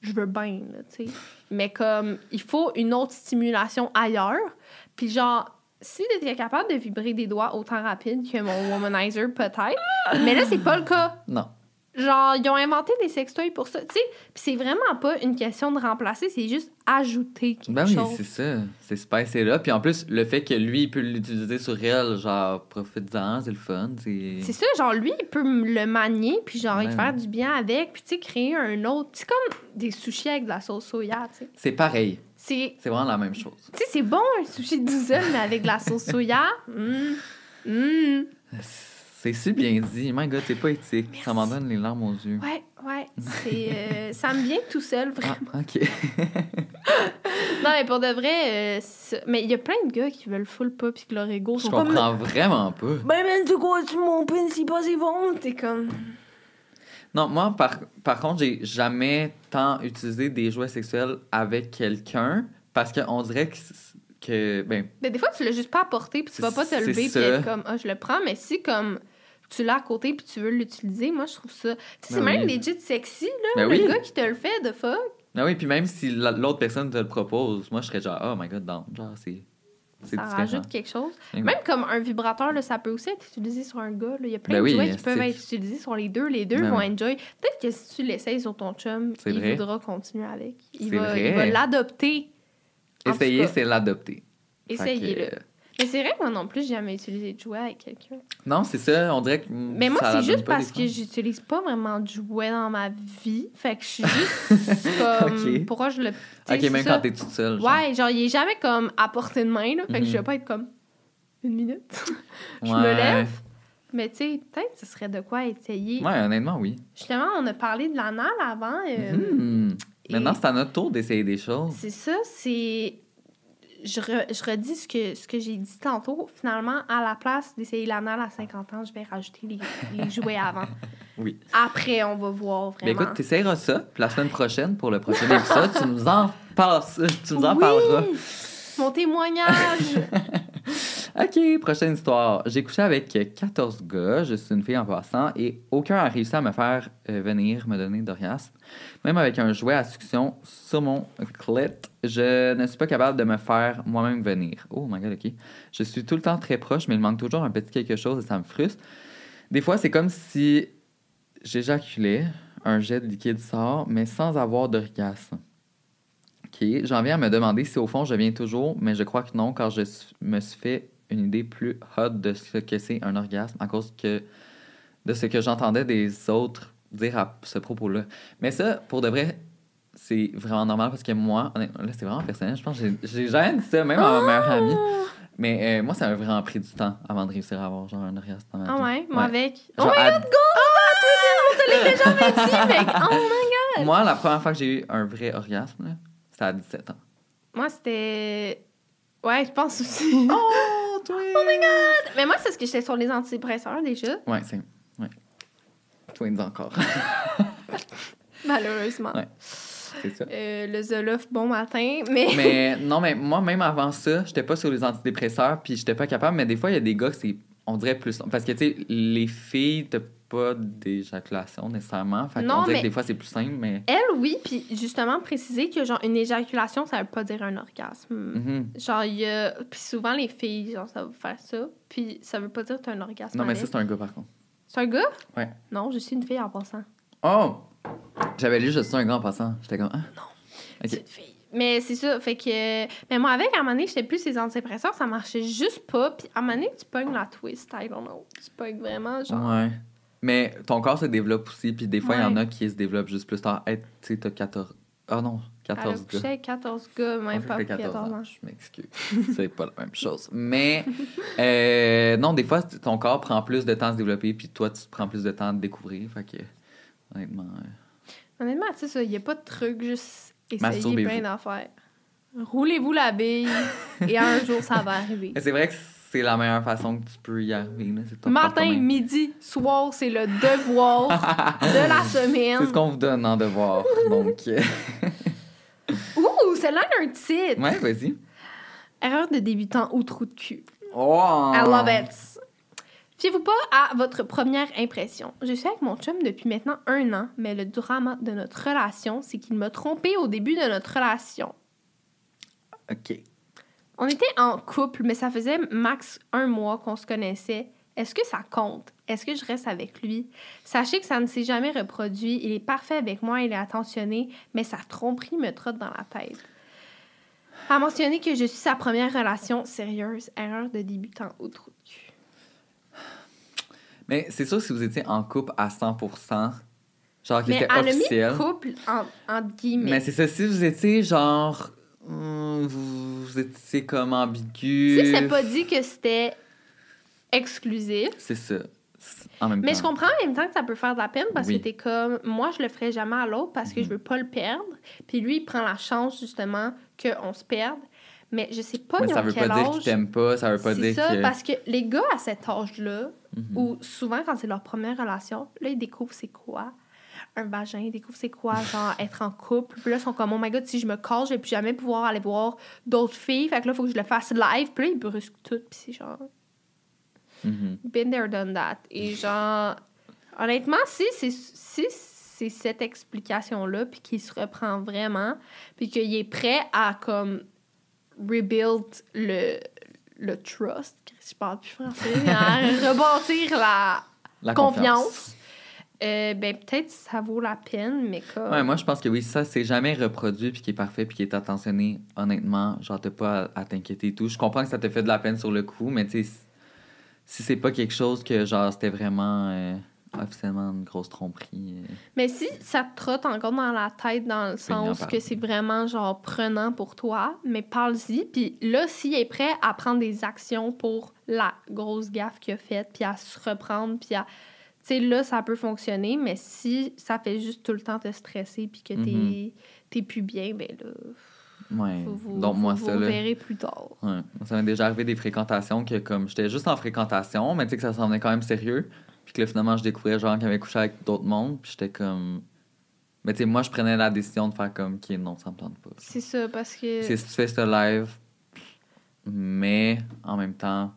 Speaker 2: je veux bien, là, tu sais. Mais comme, il faut une autre stimulation ailleurs. Puis genre, si t'étais capable de vibrer des doigts autant rapide que mon womanizer, peut-être. Mais là, c'est pas le cas.
Speaker 1: Non.
Speaker 2: Genre, ils ont inventé des sextoys pour ça. Tu sais, puis c'est vraiment pas une question de remplacer, c'est juste ajouter quelque
Speaker 1: Ben oui,
Speaker 2: chose.
Speaker 1: c'est ça. C'est super, c'est là. Puis en plus, le fait que lui, il peut l'utiliser sur elle, genre, profite-en, c'est le fun. C'est
Speaker 2: C'est ça, genre lui, il peut le manier, puis genre,
Speaker 1: Ouais.
Speaker 2: faire du bien avec, puis tu sais, créer un autre. C'est comme des sushis avec de la sauce soya, tu sais.
Speaker 1: C'est pareil.
Speaker 2: C'est.
Speaker 1: C'est vraiment la même chose.
Speaker 2: Tu sais, c'est bon un sushi diesel, mais avec de la sauce soya. Hum.
Speaker 1: C'est si bien dit. My God, c'est pas éthique. Ça m'en donne les larmes aux yeux.
Speaker 2: Ouais, ouais. C'est. euh, ça me vient tout seul, vraiment.
Speaker 1: Ah, ok.
Speaker 2: Non, mais pour de vrai, euh, mais il y a plein de gars qui veulent full pas, puis que leur ego
Speaker 1: Je
Speaker 2: sont comme.
Speaker 1: comprends vraiment pas.
Speaker 2: Ben, man, tu quoi, tu mon pin, c'est pas si bon. T'es comme.
Speaker 1: Non, moi, par, par contre, j'ai jamais tant utilisé des jouets sexuels avec quelqu'un parce qu'on dirait que, c'est- que ben,
Speaker 2: Mais des fois, tu l'as juste pas apporté, puis tu vas pas te lever, puis être comme, ah, je le prends. Mais si, comme, tu l'as à côté, puis tu veux l'utiliser, moi, je trouve ça. Tu sais, c'est
Speaker 1: Ben
Speaker 2: même
Speaker 1: oui.
Speaker 2: legit sexy, là.
Speaker 1: Ben
Speaker 2: le
Speaker 1: oui.
Speaker 2: gars qui te le fait, de fuck.
Speaker 1: ah oui, puis même si la- l'autre personne te le propose, moi, je serais genre, oh my god, non, genre, c'est.
Speaker 2: Ça rajoute quelque chose. Même comme un vibrateur, là, ça peut aussi être utilisé sur un gars. là. Il y a plein
Speaker 1: Ben
Speaker 2: de
Speaker 1: oui,
Speaker 2: jouets qui peuvent être utilisés sur les deux. Les deux
Speaker 1: Ben
Speaker 2: vont
Speaker 1: oui.
Speaker 2: enjoy. Peut-être que si tu l'essayes sur ton chum, il
Speaker 1: vrai.
Speaker 2: voudra continuer avec. Il va, l'adopter.
Speaker 1: Essayer, c'est l'adopter.
Speaker 2: Essayez-le. Mais c'est vrai que moi non plus, j'ai jamais utilisé de jouet avec quelqu'un.
Speaker 1: Non, c'est ça, on dirait que.
Speaker 2: Mais moi, c'est juste parce que j'utilise pas vraiment de jouets dans ma vie. Fait que je suis juste comme. Pourquoi je le. tu sais,
Speaker 1: Ok, même
Speaker 2: ça.
Speaker 1: quand t'es toute seule. genre.
Speaker 2: Ouais, genre, il est jamais comme à portée de main, là. Fait que je
Speaker 1: Mhm.
Speaker 2: vais pas être comme. Une minute. je me lève. Mais tu sais, peut-être que ce serait de quoi essayer.
Speaker 1: Ouais, honnêtement, oui.
Speaker 2: Justement, on a parlé de l'anal avant. euh, et-
Speaker 1: Maintenant, c'est à notre tour d'essayer des choses.
Speaker 2: C'est ça, c'est. Je, re- je redis ce que, ce que j'ai dit tantôt. Finalement, à la place d'essayer l'anal à 50 ans, je vais rajouter les, les jouets avant.
Speaker 1: Oui.
Speaker 2: Après, on va voir
Speaker 1: Mais
Speaker 2: vraiment.
Speaker 1: écoute, t'essayeras ça, puis la semaine prochaine, pour le prochain épisode, tu nous en passes, tu nous en
Speaker 2: Oui!
Speaker 1: parleras.
Speaker 2: Mon témoignage!
Speaker 1: OK, prochaine histoire. J'ai couché avec 14 gars, je suis une fille en passant, et aucun a réussi à me faire euh, venir me donner d'orgasme. Même avec un jouet à succion sur mon clit, je ne suis pas capable de me faire moi-même venir. Oh my god, OK. Je suis tout le temps très proche, mais il manque toujours un petit quelque chose et ça me frustre. Des fois, c'est comme si j'éjaculais, un jet de liquide sort, mais sans avoir d'orgasme. OK. J'en viens à me demander si au fond je viens toujours, mais je crois que non, car je me suis fait une idée plus hot de ce que c'est un orgasme à cause que de ce que j'entendais des autres dire à ce propos-là. Mais ça, pour de vrai, c'est vraiment normal parce que moi, honnêtement, là, c'est vraiment personnel. Je pense que j'ai- dit ça, même à ma meilleure amie. Mais euh, moi, ça m'a vraiment pris du temps avant de réussir à avoir genre un orgasme dans ma
Speaker 2: Ah ouais, moi avec? Oh my
Speaker 1: à-
Speaker 2: god, go! Ah, toi, on te l'avait jamais dit, mec! Oh my
Speaker 1: Moi, la première fois que j'ai eu un vrai orgasme, c'était à 17 ans.
Speaker 2: Moi, c'était. Ouais, je pense aussi.
Speaker 1: Oh, toi!
Speaker 2: Oh my god! Mais moi, c'est parce que j'étais sur les antidépresseurs déjà,
Speaker 1: Ouais, c'est. Twins encore.
Speaker 2: malheureusement.
Speaker 1: Ouais. c'est ça.
Speaker 2: Euh, le Zoloft, bon matin, mais.
Speaker 1: Mais non, mais moi, même avant ça, j'étais pas sur les antidépresseurs, puis j'étais pas capable. Mais des fois, il y a des gars que c'est, on dirait plus. long. Parce que, tu sais, les filles, t'as pas d'éjaculation nécessairement. Fait
Speaker 2: Non,
Speaker 1: qu'on dirait
Speaker 2: mais-
Speaker 1: que des fois, c'est plus simple, mais.
Speaker 2: Elle, oui, puis justement, préciser que, genre, une éjaculation, ça veut pas dire un orgasme.
Speaker 1: Mhm.
Speaker 2: Genre, il y a. Puis souvent, les filles, genre, ça veut faire ça, puis ça veut pas dire que t'as un orgasme.
Speaker 1: Non, mais ça, c'est un gars, par contre.
Speaker 2: C'est un gars?
Speaker 1: Ouais.
Speaker 2: Non, je suis une fille en passant.
Speaker 1: Oh! J'avais lu, suis un gars en passant. J'étais comme, ah. Ok.
Speaker 2: C'est une fille. Mais c'est ça, fait que. Mais moi, avec, à un moment donné, j'étais plus ces antidépresseurs, ça marchait juste pas. Puis à un moment donné, tu pognes la twist, I don't know. Tu pognes vraiment, genre.
Speaker 1: Ouais. Mais ton corps se développe aussi, puis des fois, il y en a qui se développent juste plus tard. Hey, tu sais, t'as 14. Ah non,
Speaker 2: Elle a
Speaker 1: 14
Speaker 2: couché
Speaker 1: gars.
Speaker 2: avec 14 gars, même pas
Speaker 1: fais
Speaker 2: 14 ans.
Speaker 1: Je m'excuse. c'est pas la même chose. Mais euh, non, des fois, ton corps prend plus de temps à se développer, puis toi, tu prends plus de temps à te découvrir. Fait que, honnêtement. euh,
Speaker 2: Honnêtement, tu sais, ça, il n'y a pas de truc, juste essayer plein d'affaires. Roulez-vous la bille et un jour, ça va arriver.
Speaker 1: C'est vrai que c'est la meilleure façon que tu peux y arriver. là,
Speaker 2: Matin, midi, soir, c'est le devoir de la semaine.
Speaker 1: C'est ce qu'on vous donne en devoir. Donc, euh,
Speaker 2: Ouh, celle-là a un titre.
Speaker 1: ouais, vas-y.
Speaker 2: Erreur de débutant ou trou de cul.
Speaker 1: Oh!
Speaker 2: I love it. Fiez-vous pas à votre première impression. Je suis avec mon chum depuis maintenant un an, mais le drama de notre relation, c'est qu'il m'a trompé au début de notre relation.
Speaker 1: OK.
Speaker 2: On était en couple, mais ça faisait max un mois qu'on se connaissait. Est-ce que ça compte? Est-ce que je reste avec lui? Sachez que ça ne s'est jamais reproduit. Il est parfait avec moi, il est attentionné, mais sa tromperie me trotte dans la tête. A mentionné que je suis sa première relation sérieuse. Erreur de débutant au trou de cul.
Speaker 1: Mais c'est sûr, si vous étiez en couple à 100%, genre qui
Speaker 2: Mais
Speaker 1: était officiel.
Speaker 2: couple en, entre guillemets.
Speaker 1: Mais c'est ça, si vous étiez genre. hum, vous, vous étiez comme ambigu.
Speaker 2: Si c'est pas dit que c'était exclusif.
Speaker 1: C'est ça. En même
Speaker 2: Mais
Speaker 1: temps.
Speaker 2: je comprends en même temps que ça peut faire de la peine parce
Speaker 1: Oui.
Speaker 2: que t'es comme, moi, je le ferai jamais à l'autre parce que
Speaker 1: Mhm.
Speaker 2: je veux pas le perdre. Puis lui, il prend la chance, justement, qu'on se perde. Mais je sais pas,
Speaker 1: Mais ça veut pas
Speaker 2: quel
Speaker 1: dire
Speaker 2: âge.
Speaker 1: qu'ils t'aiment pas, ça veut pas dire
Speaker 2: ça,
Speaker 1: que.
Speaker 2: parce que les gars à cet âge-là,
Speaker 1: Mhm.
Speaker 2: ou souvent quand c'est leur première relation, là, ils découvrent c'est quoi un vagin, ils découvrent c'est quoi, genre, être en couple. Puis là, ils sont comme, oh my god, si je me casse, je vais plus jamais pouvoir aller voir d'autres filles. Fait que là, il faut que je le fasse live. Puis là, ils brusquent tout. Puis c'est genre,
Speaker 1: Mhm.
Speaker 2: been there, done that. Et genre, honnêtement, si c'est si c'est cette explication-là, puis qu'il se reprend vraiment, puis qu'il est prêt à, comme, rebuild le, le trust, je parle plus français, à rebâtir la,
Speaker 1: La
Speaker 2: confiance, euh, ben peut-être ça vaut la peine, mais comme...
Speaker 1: Ouais, moi, je pense que oui, ça s'est jamais reproduit, puis qui est parfait, puis qui est attentionné, honnêtement, genre, t'as pas à, à t'inquiéter et tout. Je comprends que ça te fait de la peine sur le coup, mais tu sais, si- c'est pas quelque chose que, genre, c'était vraiment euh, officiellement une grosse tromperie. euh,
Speaker 2: Mais si ça te trotte encore dans la tête, dans le
Speaker 1: peux y en
Speaker 2: sens
Speaker 1: parler.
Speaker 2: que c'est vraiment genre prenant pour toi, mais parle-y. Puis là, s'il est prêt à prendre des actions pour la grosse gaffe qu'il a faite, puis à se reprendre, puis à. Tu sais, là, ça peut fonctionner, mais si ça fait juste tout le temps te stresser, puis que t'es
Speaker 1: Mhm.
Speaker 2: t'es plus bien, ben là,
Speaker 1: Ouais.
Speaker 2: vous, vous,
Speaker 1: Donc, moi,
Speaker 2: vous,
Speaker 1: ça,
Speaker 2: vous
Speaker 1: là.
Speaker 2: verrez plus tard.
Speaker 1: Ouais. Ça m'est déjà arrivé des fréquentations que, comme, j'étais juste en fréquentation, mais tu sais que ça s'en venait quand même sérieux. Puis que là, finalement, je découvrais, genre, qu'il avait couché avec d'autres mondes. Puis j'étais comme. Mais tu sais, moi, je prenais la décision de faire comme, OK, non, ça me tente pas.
Speaker 2: C'est ça, parce que.
Speaker 1: C'est si tu fais ce live, mais en même temps,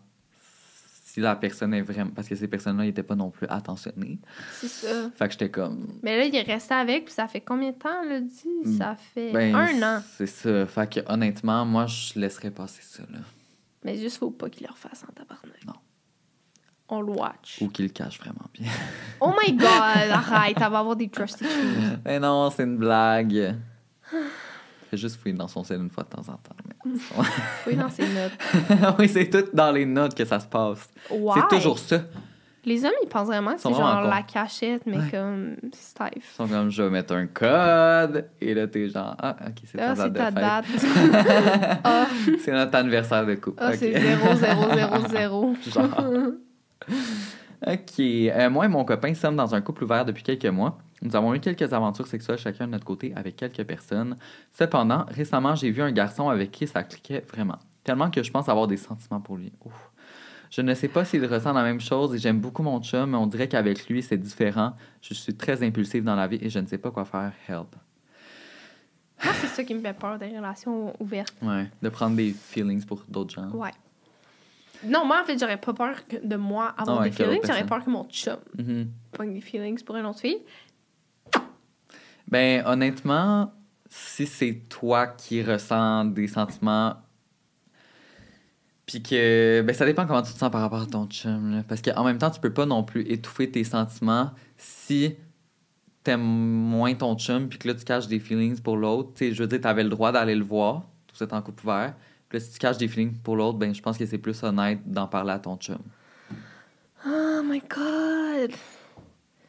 Speaker 1: si la personne est vraiment. Parce que ces personnes-là n'étaient pas non plus attentionnées.
Speaker 2: C'est ça.
Speaker 1: Fait que j'étais comme.
Speaker 2: Mais là, il est resté avec, puis ça fait combien de temps, là, dit?
Speaker 1: Mm.
Speaker 2: Ça fait
Speaker 1: Ben,
Speaker 2: un an.
Speaker 1: C'est ça. Fait que honnêtement, moi, je laisserais passer ça, là.
Speaker 2: Mais juste, faut pas qu'il le refasse en tabarnak.
Speaker 1: Non.
Speaker 2: On le watch.
Speaker 1: Ou qu'il le cache vraiment bien.
Speaker 2: Oh my god, arrête, elle va avoir des trust issues.
Speaker 1: Mais non, c'est une blague. Fais juste fouiller dans son sel une fois de temps en temps.
Speaker 2: Oui, dans ses notes.
Speaker 1: oui, c'est tout dans les notes que ça se passe. C'est toujours ça.
Speaker 2: Les hommes, ils pensent vraiment que
Speaker 1: Ils
Speaker 2: c'est genre la cachette, mais
Speaker 1: Ouais.
Speaker 2: comme
Speaker 1: Ils
Speaker 2: stiff.
Speaker 1: sont comme, je vais mettre un code. Et là, t'es genre, ah, ok, c'est ta
Speaker 2: Ah,
Speaker 1: date
Speaker 2: c'est
Speaker 1: de
Speaker 2: ta date. Ah,
Speaker 1: C'est notre anniversaire de couple.
Speaker 2: ah,
Speaker 1: Ok.
Speaker 2: c'est 0, 0, 0, 0.
Speaker 1: Genre. OK. Euh, moi et mon copain sommes dans un couple ouvert depuis quelques mois. Nous avons eu quelques aventures sexuelles chacun de notre côté avec quelques personnes. Cependant, récemment, j'ai vu un garçon avec qui ça cliquait vraiment. Tellement que je pense avoir des sentiments pour lui. Ouf. Je ne sais pas s'il ressent la même chose et j'aime beaucoup mon chum, mais on dirait qu'avec lui, c'est différent. Je suis très impulsive dans la vie et je ne sais pas quoi faire. Help.
Speaker 2: Moi, c'est ça qui me fait peur des relations ouvertes.
Speaker 1: Ouais. De prendre des feelings pour d'autres gens.
Speaker 2: Ouais. Non, moi, en fait, j'aurais pas peur que- de moi avoir
Speaker 1: Ah
Speaker 2: des feelings. J'aurais peur que mon chum
Speaker 1: Mhm.
Speaker 2: ait des feelings pour une autre fille.
Speaker 1: Ben, honnêtement, si c'est toi qui ressens des sentiments, puis que. Ben, ça dépend comment tu te sens par rapport à ton chum, là. Parce qu'en même temps, tu peux pas non plus étouffer tes sentiments si t'aimes moins ton chum, puis que là, tu caches des feelings pour l'autre. Tu sais, je veux dire, t'avais le droit d'aller le voir, vous êtes en couple ouvert. Puis là, si tu caches des feelings pour l'autre, ben, je pense que c'est plus honnête d'en parler à ton chum.
Speaker 2: Oh my god!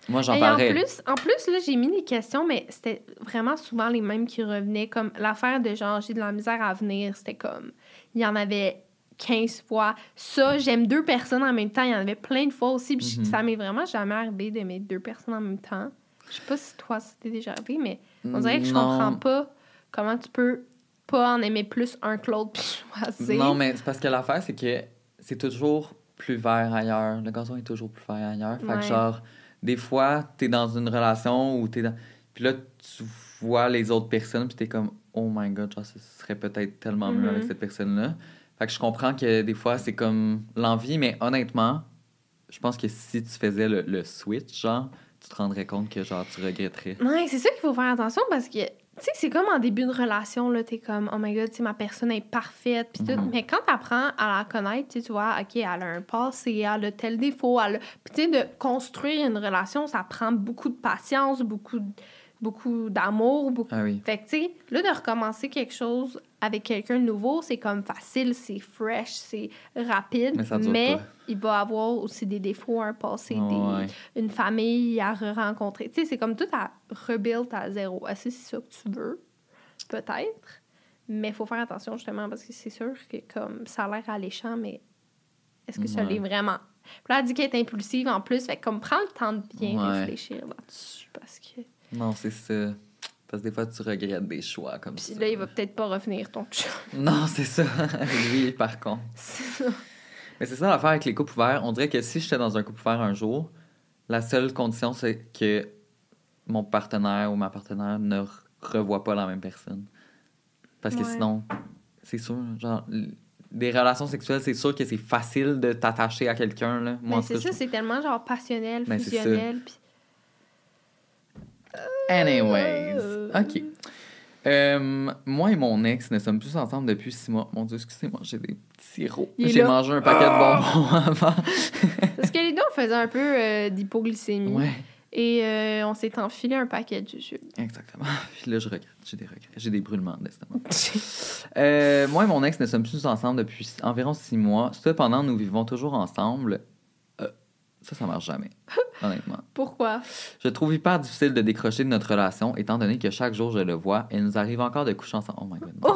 Speaker 1: Moi, j'en
Speaker 2: Et en
Speaker 1: parlerais.
Speaker 2: plus, en plus, là, j'ai mis des questions, mais c'était vraiment souvent les mêmes qui revenaient. Comme l'affaire de genre, j'ai de la misère à venir, c'était comme. Il y en avait 15 fois. Ça, j'aime deux personnes en même temps. Il y en avait plein de fois aussi. Puis
Speaker 1: Mhm.
Speaker 2: ça m'est vraiment jamais arrivé d'aimer deux personnes en même temps. Je sais pas si toi, c'était déjà arrivé, mais on dirait que je
Speaker 1: Non.
Speaker 2: comprends pas comment tu peux pas en aimer plus un que l'autre puis choisir.
Speaker 1: Non, mais c'est parce que l'affaire, c'est que c'est toujours plus vert ailleurs. Le gazon est toujours plus vert ailleurs. Fait
Speaker 2: Ouais.
Speaker 1: que, genre, des fois, t'es dans une relation où t'es dans. Puis là, tu vois les autres personnes, puis t'es comme, oh my god, genre, ce serait peut-être tellement mieux avec cette personne-là. Fait que je comprends que des fois, c'est comme l'envie, mais honnêtement, je pense que si tu faisais le, le switch, genre, tu te rendrais compte que, genre, tu regretterais.
Speaker 2: Ouais, c'est ça qu'il faut faire attention parce que, tu sais, c'est comme en début de relation, là, t'es comme, oh my god, tu sais, ma personne est parfaite, puis tout.
Speaker 1: Mhm.
Speaker 2: Mais quand t'apprends à la connaître, tu sais, tu vois, OK, elle a un passé, elle a tel défaut, elle a... Puis, tu sais, de construire une relation, ça prend beaucoup de patience, beaucoup, de- beaucoup d'amour, beaucoup...
Speaker 1: Ah oui.
Speaker 2: Fait que, tu sais, là, de recommencer quelque chose avec quelqu'un de nouveau, c'est comme facile, c'est fresh, c'est rapide,
Speaker 1: Mais
Speaker 2: il va avoir aussi des défauts, un passé,
Speaker 1: Ouais.
Speaker 2: une famille à re-rencontrer. Tu sais, c'est comme tout à rebuild à zéro. Est-ce que c'est ça que tu veux? Peut-être. Mais il faut faire attention, justement, parce que c'est sûr que comme ça a l'air alléchant, mais est-ce que ça l'est vraiment? Puis là, elle dit qu'elle est impulsive en plus. Fait comme prends le temps de bien
Speaker 1: Ouais.
Speaker 2: réfléchir là-dessus. Parce que.
Speaker 1: Non, c'est ça. Parce que des fois, tu regrettes des choix comme
Speaker 2: Puis
Speaker 1: ça.
Speaker 2: là, il va peut-être pas revenir ton chum.
Speaker 1: Non, c'est ça. Lui, par contre.
Speaker 2: C'est ça.
Speaker 1: Mais c'est ça l'affaire avec les couples ouverts. On dirait que si j'étais dans un couple ouvert un jour, la seule condition, c'est que mon partenaire ou ma partenaire ne re- revoit pas la même personne. Parce que
Speaker 2: Ouais.
Speaker 1: sinon, c'est sûr, genre, des relations sexuelles, c'est sûr que c'est facile de t'attacher à quelqu'un, là. Moi,
Speaker 2: c'est ça, c'est tellement genre passionnel,
Speaker 1: Ben,
Speaker 2: fusionnel. Puis...
Speaker 1: Anyways,
Speaker 2: Euh.
Speaker 1: OK. Euh, moi et mon ex ne sommes plus ensemble depuis six mois. Mon Dieu, excusez-moi, j'ai des petits rots. J'ai
Speaker 2: là.
Speaker 1: mangé un paquet de bonbons avant.
Speaker 2: Parce que les deux, on faisait un peu euh, d'hypoglycémie.
Speaker 1: ouais,
Speaker 2: Et euh, on s'est enfilé un paquet de jujubes.
Speaker 1: exactement. Puis là, je regrette. J'ai des regrets. J'ai des brûlements d'estomac. Euh, moi et mon ex ne sommes plus ensemble depuis environ six mois. Cependant, nous vivons toujours ensemble. Ça, ça marche jamais, honnêtement.
Speaker 2: Pourquoi?
Speaker 1: Je trouve hyper difficile de décrocher de notre relation, étant donné que chaque jour je le vois et il nous arrive encore de coucher ensemble. Oh my god.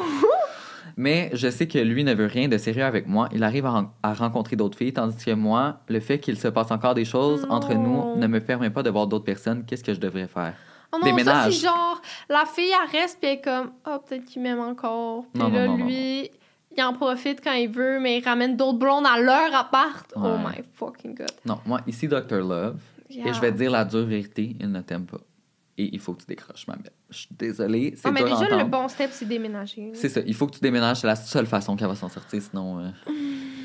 Speaker 1: Mais je sais que lui ne veut rien de sérieux avec moi. Il arrive à, ren- à rencontrer d'autres filles, tandis que moi, le fait qu'il se passe encore des choses entre nous ne me permet pas de voir d'autres personnes. Qu'est-ce que je devrais faire?
Speaker 2: Oh non,
Speaker 1: Des
Speaker 2: ça, c'est genre, la fille, elle reste, puis elle est comme, oh, peut-être qu'il m'aime encore. Puis
Speaker 1: Non, non,
Speaker 2: là,
Speaker 1: non, non,
Speaker 2: lui, il en profite quand il veut, mais il ramène d'autres blondes à leur appart. Oh my fucking god.
Speaker 1: Non, moi, ici, Dr. Love,
Speaker 2: Yeah.
Speaker 1: et je vais te dire la dure vérité, il ne t'aime pas. Et il faut que tu décroches, ma belle. Je suis désolée, c'est
Speaker 2: Ah, mais déjà, le bon step, c'est déménager.
Speaker 1: C'est ça, il faut que tu déménages, c'est la seule façon qu'elle va s'en sortir, sinon... euh,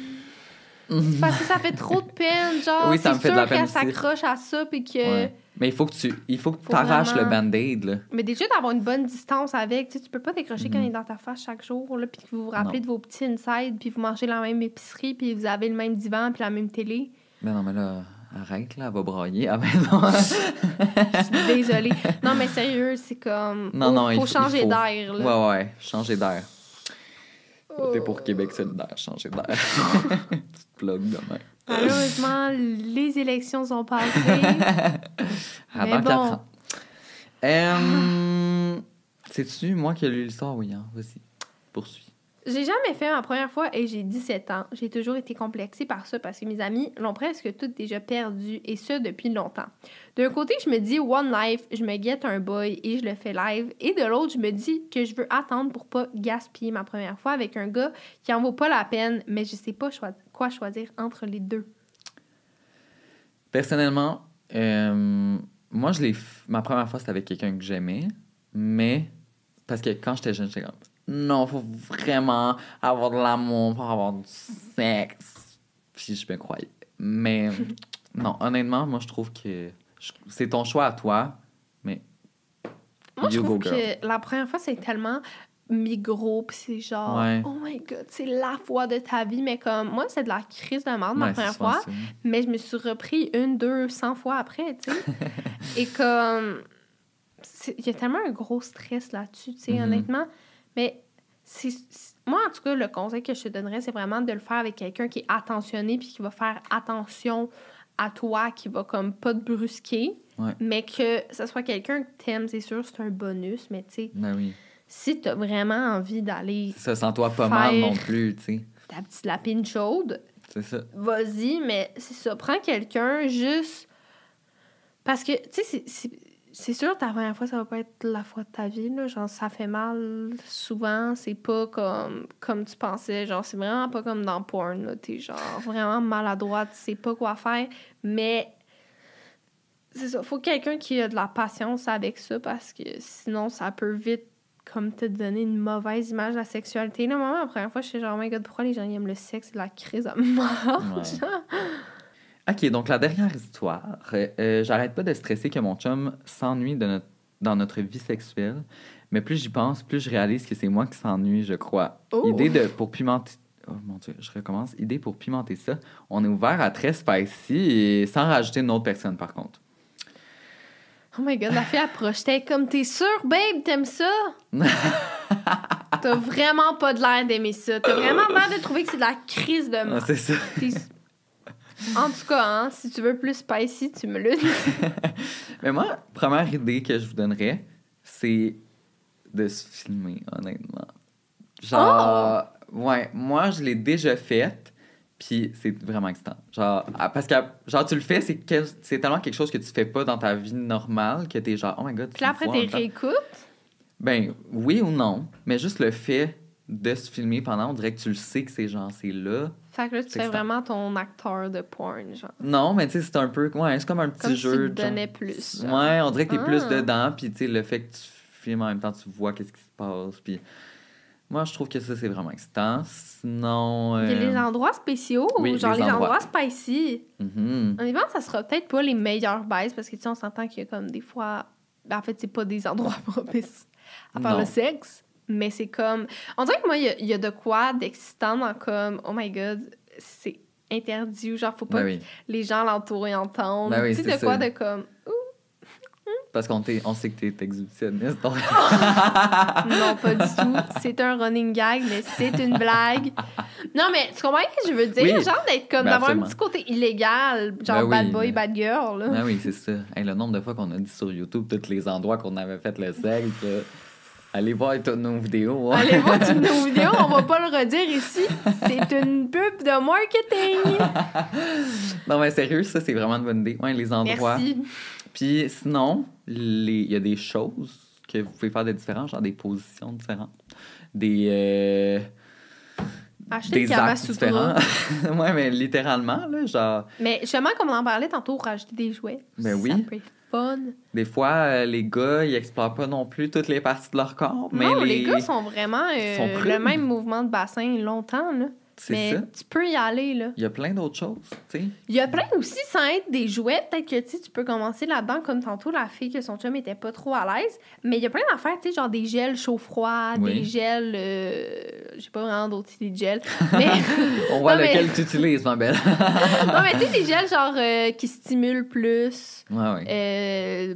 Speaker 2: Parce que ça fait trop de peine, genre.
Speaker 1: Oui, ça
Speaker 2: c'est
Speaker 1: me fait de
Speaker 2: sûr
Speaker 1: la peine
Speaker 2: qu'elle s'accroche à ça, puis que.
Speaker 1: ouais. Mais il faut que tu il faut que
Speaker 2: Faut
Speaker 1: t'arraches le band-aid, là.
Speaker 2: Mais déjà, d'avoir une bonne distance avec, tu sais, tu peux pas décrocher quand
Speaker 1: Mhm.
Speaker 2: il est dans ta face chaque jour, là, puis que vous vous rappelez
Speaker 1: Non.
Speaker 2: de vos petits insides, puis vous mangez la même épicerie, puis vous avez le même divan, puis la même télé.
Speaker 1: Mais non, mais là, arrête, là, elle va brailler à maison.
Speaker 2: Je suis désolée. Non, mais sérieux, c'est comme.
Speaker 1: Non, non, il
Speaker 2: faut changer d'air, là.
Speaker 1: ouais, ouais, changer d'air. T'es
Speaker 2: Oh.
Speaker 1: pour Québec solidaire, changer d'air. Petite plug demain.
Speaker 2: Malheureusement, les élections sont passées.
Speaker 1: Avant
Speaker 2: bon.
Speaker 1: ans. Euh, C'est-tu moi qui ai lu l'histoire? Oui, hein? Vas-y, poursuis.
Speaker 2: J'ai jamais fait ma première fois et j'ai 17 ans. J'ai toujours été complexée par ça parce que mes amis l'ont presque toutes déjà perdu et ce depuis longtemps. D'un côté, je me dis One Life, je me guette un boy et je le fais live. Et de l'autre, je me dis que je veux attendre pour pas gaspiller ma première fois avec un gars qui en vaut pas la peine, mais je sais pas quoi choisir entre les deux.
Speaker 1: Personnellement, euh, moi, je l'ai. Ma première fois, c'était avec quelqu'un que j'aimais, mais. Parce que quand j'étais jeune, j'étais comme. Non, faut vraiment avoir de l'amour pour avoir du sexe. Puis je me croyais. Mais. non, honnêtement, moi, je trouve que. C'est ton choix à toi, mais.
Speaker 2: Moi, je trouve
Speaker 1: go, girl.
Speaker 2: que la première fois, c'est tellement migros, puis c'est genre,
Speaker 1: Ouais.
Speaker 2: oh my god, c'est la fois de ta vie, mais comme, moi, c'est de la crise de merde ma
Speaker 1: Ouais,
Speaker 2: première fois. Mais je me suis repris une, deux, cent fois après, tu sais. Et comme. Il y a tellement un gros stress là-dessus, tu sais,
Speaker 1: Mhm.
Speaker 2: honnêtement. Mais c'est, moi, en tout cas, le conseil que je te donnerais, c'est vraiment de le faire avec quelqu'un qui est attentionné puis qui va faire attention à toi, qui va comme pas te brusquer.
Speaker 1: Ouais.
Speaker 2: Mais que ce soit quelqu'un que t'aimes, c'est sûr, c'est un bonus. Mais tu sais,
Speaker 1: Ben oui.
Speaker 2: si t'as vraiment envie d'aller
Speaker 1: Ça sent toi pas mal non plus, tu sais.
Speaker 2: ta petite lapine chaude,
Speaker 1: C'est ça.
Speaker 2: vas-y, mais c'est ça. Prends quelqu'un juste. Parce que, tu sais, c'est- sûr, ta première fois, ça va pas être la fois de ta vie, là. Genre, ça fait mal souvent. C'est pas comme, comme tu pensais. Genre, c'est vraiment pas comme dans porn, là. T'es genre vraiment maladroite, tu sais pas quoi faire. Mais. C'est ça. Faut quelqu'un qui a de la patience avec ça parce que sinon, ça peut vite comme te donner une mauvaise image de la sexualité. Là, maman, la première fois, je suis genre, oh my god, pourquoi les gens ils aiment le sexe et la crise à mort?
Speaker 1: Ouais. Ok, donc la dernière histoire. Euh, J'arrête pas de stresser que mon chum s'ennuie notre- dans notre vie sexuelle, mais plus j'y pense, plus je réalise que c'est moi qui s'ennuie, je crois.
Speaker 2: Oh.
Speaker 1: Idée de pour pimenter. Oh mon dieu, je recommence. Idée pour pimenter ça. On est ouvert à très spicy et sans rajouter une autre personne par contre.
Speaker 2: Oh my god, la fille approche. T'es comme, t'es sûre, babe, t'aimes ça? T'as vraiment pas de l'air d'aimer ça. T'as vraiment l'air de trouver que c'est de la crise de
Speaker 1: Ah,
Speaker 2: mort.
Speaker 1: c'est ça.
Speaker 2: En tout cas, hein, si tu veux plus spicy, tu me le dis.
Speaker 1: Mais moi, première idée que je vous donnerais, c'est de se filmer, honnêtement. Genre, ouais, moi, je l'ai déjà faite, puis c'est vraiment excitant. Genre, ah, parce que, genre, tu le fais, c'est tellement quelque chose que tu fais pas dans ta vie normale que t'es genre, oh my god, tu
Speaker 2: Puis après, t'es réécoutes.
Speaker 1: Ben, oui ou non, mais juste le fait de se filmer pendant, on dirait que tu le sais que c'est genre, c'est là.
Speaker 2: Fait que là, tu fais vraiment ton acteur de porn, genre.
Speaker 1: Non, mais tu sais, c'est un peu, ouais, c'est comme un petit
Speaker 2: Comme
Speaker 1: jeu.
Speaker 2: tu te
Speaker 1: genre.
Speaker 2: donnais plus. genre.
Speaker 1: Ouais, on dirait que t'es plus
Speaker 2: Ah.
Speaker 1: dedans, puis tu sais, le fait que tu filmes en même temps, tu vois qu'est-ce qui se passe, puis moi, je trouve que ça, c'est vraiment excitant. Sinon...
Speaker 2: Il y a
Speaker 1: euh,
Speaker 2: les endroits spéciaux
Speaker 1: oui,
Speaker 2: ou genre
Speaker 1: les
Speaker 2: les endroits,
Speaker 1: endroits.
Speaker 2: spicy.
Speaker 1: mhm.
Speaker 2: Honnêtement, ça sera peut-être pas les meilleures baises parce que tu sais, on s'entend qu'il y a comme des fois. Ben, en fait, c'est pas des endroits propices à faire
Speaker 1: Non.
Speaker 2: le sexe, mais c'est comme. On dirait que moi, il y a- il y, a de quoi d'excitant dans comme, oh my god, c'est interdit ou genre, faut pas
Speaker 1: Ben oui,
Speaker 2: que les gens l'entourent et entendent.
Speaker 1: Ben oui,
Speaker 2: tu sais, de quoi de comme.
Speaker 1: parce qu'on on sait que t'es exhibitionniste, donc...
Speaker 2: Non, pas du tout. C'est un running gag, mais c'est une blague. Non, mais tu comprends ce que je veux dire?
Speaker 1: Oui.
Speaker 2: Genre d'être comme
Speaker 1: Ben,
Speaker 2: d'avoir un petit côté illégal, genre
Speaker 1: Ben oui,
Speaker 2: bad boy,
Speaker 1: mais-
Speaker 2: bad girl. Là.
Speaker 1: ah oui, c'est ça. Hey, le nombre de fois qu'on a dit sur YouTube tous les endroits qu'on avait fait le sexe. Allez voir toutes nos vidéos. hein.
Speaker 2: Allez voir toutes nos vidéos, on va pas le redire ici. C'est une pub de marketing.
Speaker 1: non, mais sérieux, ça, c'est vraiment une bonne idée. Ouais, les endroits.
Speaker 2: Merci.
Speaker 1: Puis sinon, il y a des choses que vous pouvez faire de différents, genre des positions différentes, des, euh,
Speaker 2: Acheter
Speaker 1: des actes différents. Ouais, mais littéralement, là, genre,
Speaker 2: Mais justement, comme on en parlait tantôt, rajouter des jouets.
Speaker 1: Ben
Speaker 2: ça
Speaker 1: oui.
Speaker 2: peut être fun.
Speaker 1: des fois, euh, les gars, ils explorent pas non plus toutes les parties de leur corps, mais
Speaker 2: non,
Speaker 1: les...
Speaker 2: les... gars sont vraiment euh,
Speaker 1: sont
Speaker 2: le même mouvement de bassin longtemps. Là. Mais
Speaker 1: ça.
Speaker 2: tu peux y aller. là.
Speaker 1: Il y a plein d'autres choses, tu sais.
Speaker 2: Il y a plein aussi, sans être des jouets, peut-être que tu peux commencer là-dedans, comme tantôt, la fille que son chum était pas trop à l'aise. Mais il y a plein d'affaires, tu sais, genre des gels chaud-froid,
Speaker 1: Oui.
Speaker 2: des gels. euh, J'ai pas vraiment d'autres idées de gels. Mais,
Speaker 1: On voit
Speaker 2: Non, mais-
Speaker 1: lequel tu utilises, ma belle.
Speaker 2: non, mais tu sais, des gels genre euh, qui stimulent plus.
Speaker 1: ouais, ouais.
Speaker 2: Euh,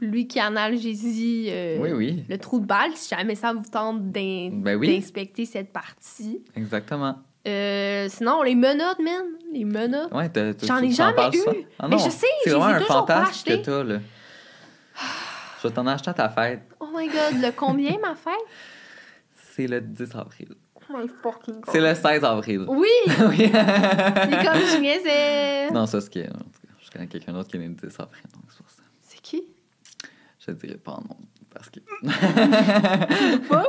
Speaker 2: lui qui analgésie euh,
Speaker 1: Oui, oui,
Speaker 2: le trou de balle, si jamais ça vous tente
Speaker 1: Ben oui.
Speaker 2: d'inspecter cette partie.
Speaker 1: exactement.
Speaker 2: Euh, sinon, les menottes, man. Les menottes.
Speaker 1: Ouais, t'as- t'as-
Speaker 2: J'en ai
Speaker 1: en
Speaker 2: jamais eu.
Speaker 1: Ah
Speaker 2: Mais je sais,
Speaker 1: c'est
Speaker 2: les
Speaker 1: vraiment
Speaker 2: ai
Speaker 1: un fantasme que t'as, là. Je vais t'en acheter à ta fête.
Speaker 2: Oh my god, le combien, ma fête?
Speaker 1: C'est le 10 avril.
Speaker 2: Oh my fucking god.
Speaker 1: C'est le 16 avril.
Speaker 2: Oui!
Speaker 1: oui.
Speaker 2: Il est comme je niaisais.
Speaker 1: non, ça, c'est qui. en tout cas, Je connais quelqu'un d'autre qui est né le 10 avril, donc c'est pour ça.
Speaker 2: C'est qui?
Speaker 1: Je te dirai pas en nom. Parce que.
Speaker 2: Pas?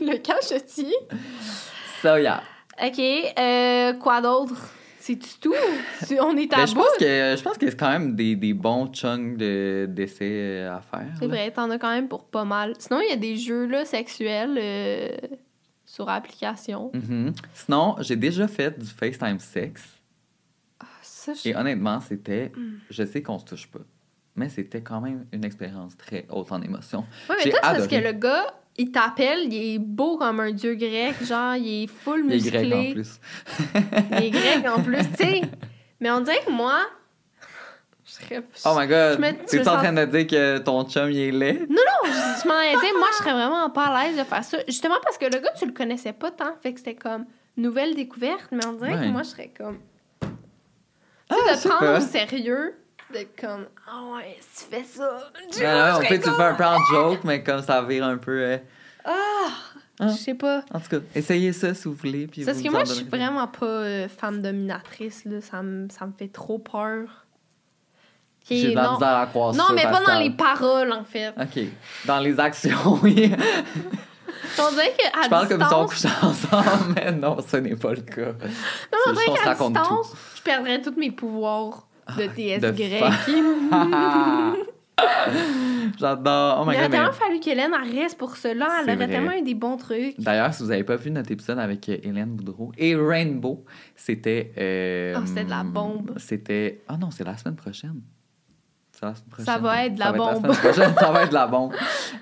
Speaker 2: le cachetier.
Speaker 1: So, yeah.
Speaker 2: Ok, euh, quoi d'autre? C'est-tu tout? Tu- On est à
Speaker 1: Mais je
Speaker 2: bout?
Speaker 1: pense que je pense y a quand même des, des bons chunks de- d'essais à faire.
Speaker 2: C'est
Speaker 1: là.
Speaker 2: vrai, t'en as quand même pour pas mal. Sinon, il y a des jeux là, sexuels euh, sur application.
Speaker 1: Mhm. Sinon, j'ai déjà fait du FaceTime sexe.
Speaker 2: Ah, ça, je...
Speaker 1: Et honnêtement, c'était.
Speaker 2: Mm.
Speaker 1: Je sais qu'on se touche pas. Mais c'était quand même une expérience très haute en émotion.
Speaker 2: Ouais, mais
Speaker 1: j'ai
Speaker 2: toi, c'est parce que
Speaker 1: adoré.
Speaker 2: le gars, il t'appelle, il est beau comme un dieu grec, genre, il est full
Speaker 1: Il est
Speaker 2: musclé.
Speaker 1: grec en plus.
Speaker 2: Il est grec en plus, tu sais. Mais on dirait que moi, je serais.
Speaker 1: Oh my god!
Speaker 2: Je me- je
Speaker 1: Tu es
Speaker 2: me
Speaker 1: en
Speaker 2: sens-
Speaker 1: train de dire que ton chum il est laid?
Speaker 2: Non, non, je, je m'en dire, moi, je serais vraiment pas à l'aise de faire ça. Justement parce que le gars, tu le connaissais pas tant, fait que c'était comme nouvelle découverte, mais on dirait
Speaker 1: Ouais.
Speaker 2: que moi, je serais comme. Tu
Speaker 1: Ah,
Speaker 2: sais,
Speaker 1: je
Speaker 2: de prendre
Speaker 1: pas.
Speaker 2: au sérieux, de comme, ah ouais, si tu fais ça. je-
Speaker 1: Ouais, ouais, on peut
Speaker 2: comme,
Speaker 1: fais un peu en joke, mais comme ça vire un peu. euh,
Speaker 2: Ah!
Speaker 1: Hein?
Speaker 2: Je sais pas.
Speaker 1: En tout cas, essayez ça si vous voulez. Puis
Speaker 2: C'est parce
Speaker 1: vous
Speaker 2: que
Speaker 1: nous en
Speaker 2: moi, je suis
Speaker 1: donnerez.
Speaker 2: vraiment pas euh, femme dominatrice, là. Ça me, ça me fait trop peur. Ok,
Speaker 1: J'ai de la
Speaker 2: non.
Speaker 1: misère à croire
Speaker 2: Non,
Speaker 1: ça,
Speaker 2: mais pas dans
Speaker 1: Pascal.
Speaker 2: les paroles, en fait.
Speaker 1: Ok. Dans les actions, oui.
Speaker 2: On dirait qu'à
Speaker 1: Je parle comme si on couchait ensemble, mais non, ce n'est pas le cas.
Speaker 2: non,
Speaker 1: C'est
Speaker 2: on
Speaker 1: juste
Speaker 2: dirait
Speaker 1: qu'on se
Speaker 2: qu'à
Speaker 1: raconte
Speaker 2: distance, je perdrais tous mes pouvoirs de TS
Speaker 1: de
Speaker 2: grec.
Speaker 1: J'adore. Oh my
Speaker 2: il
Speaker 1: mais-
Speaker 2: tellement fallu qu'Hélène reste pour cela. Elle aurait tellement eu des bons trucs.
Speaker 1: D'ailleurs, si vous n'avez pas vu notre épisode avec euh, Hélène Boudreau et Rainbow, c'était. euh,
Speaker 2: Oh, c'était de la bombe.
Speaker 1: C'était. Ah non, c'est la semaine prochaine. C'est la semaine prochaine.
Speaker 2: Ça va être de la bombe.
Speaker 1: ça va être de la bombe.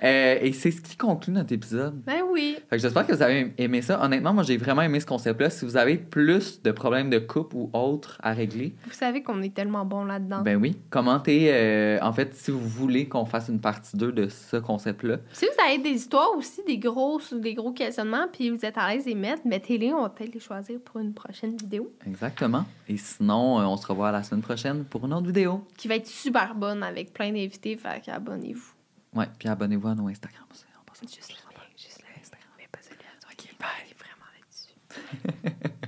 Speaker 1: Euh, et c'est ce qui conclut notre épisode.
Speaker 2: Ben oui.
Speaker 1: Fait que j'espère que vous avez aimé ça. Honnêtement, moi, j'ai vraiment aimé ce concept-là. Si vous avez plus de problèmes de couple ou autres à régler,
Speaker 2: Vous savez qu'on est tellement bon là-dedans.
Speaker 1: ben oui, commentez. euh, en fait, si vous voulez qu'on fasse une partie 2 de ce concept-là,
Speaker 2: Si vous avez des histoires aussi, des gros, des gros questionnements, puis vous êtes à l'aise les mettre, mettez-les, on va peut-être les choisir pour une prochaine vidéo
Speaker 1: exactement. Et sinon, euh, on se revoit la semaine prochaine pour une autre vidéo.
Speaker 2: qui va être super bonne avec plein d'invités. Fait qu'abonnez-vous.
Speaker 1: Ouais, puis abonnez-vous à nos Instagram aussi. en passant.
Speaker 2: Juste le lien, juste le
Speaker 1: Instagram.
Speaker 2: mais pas celui-là. Ok, bye. Vraiment là-dessus.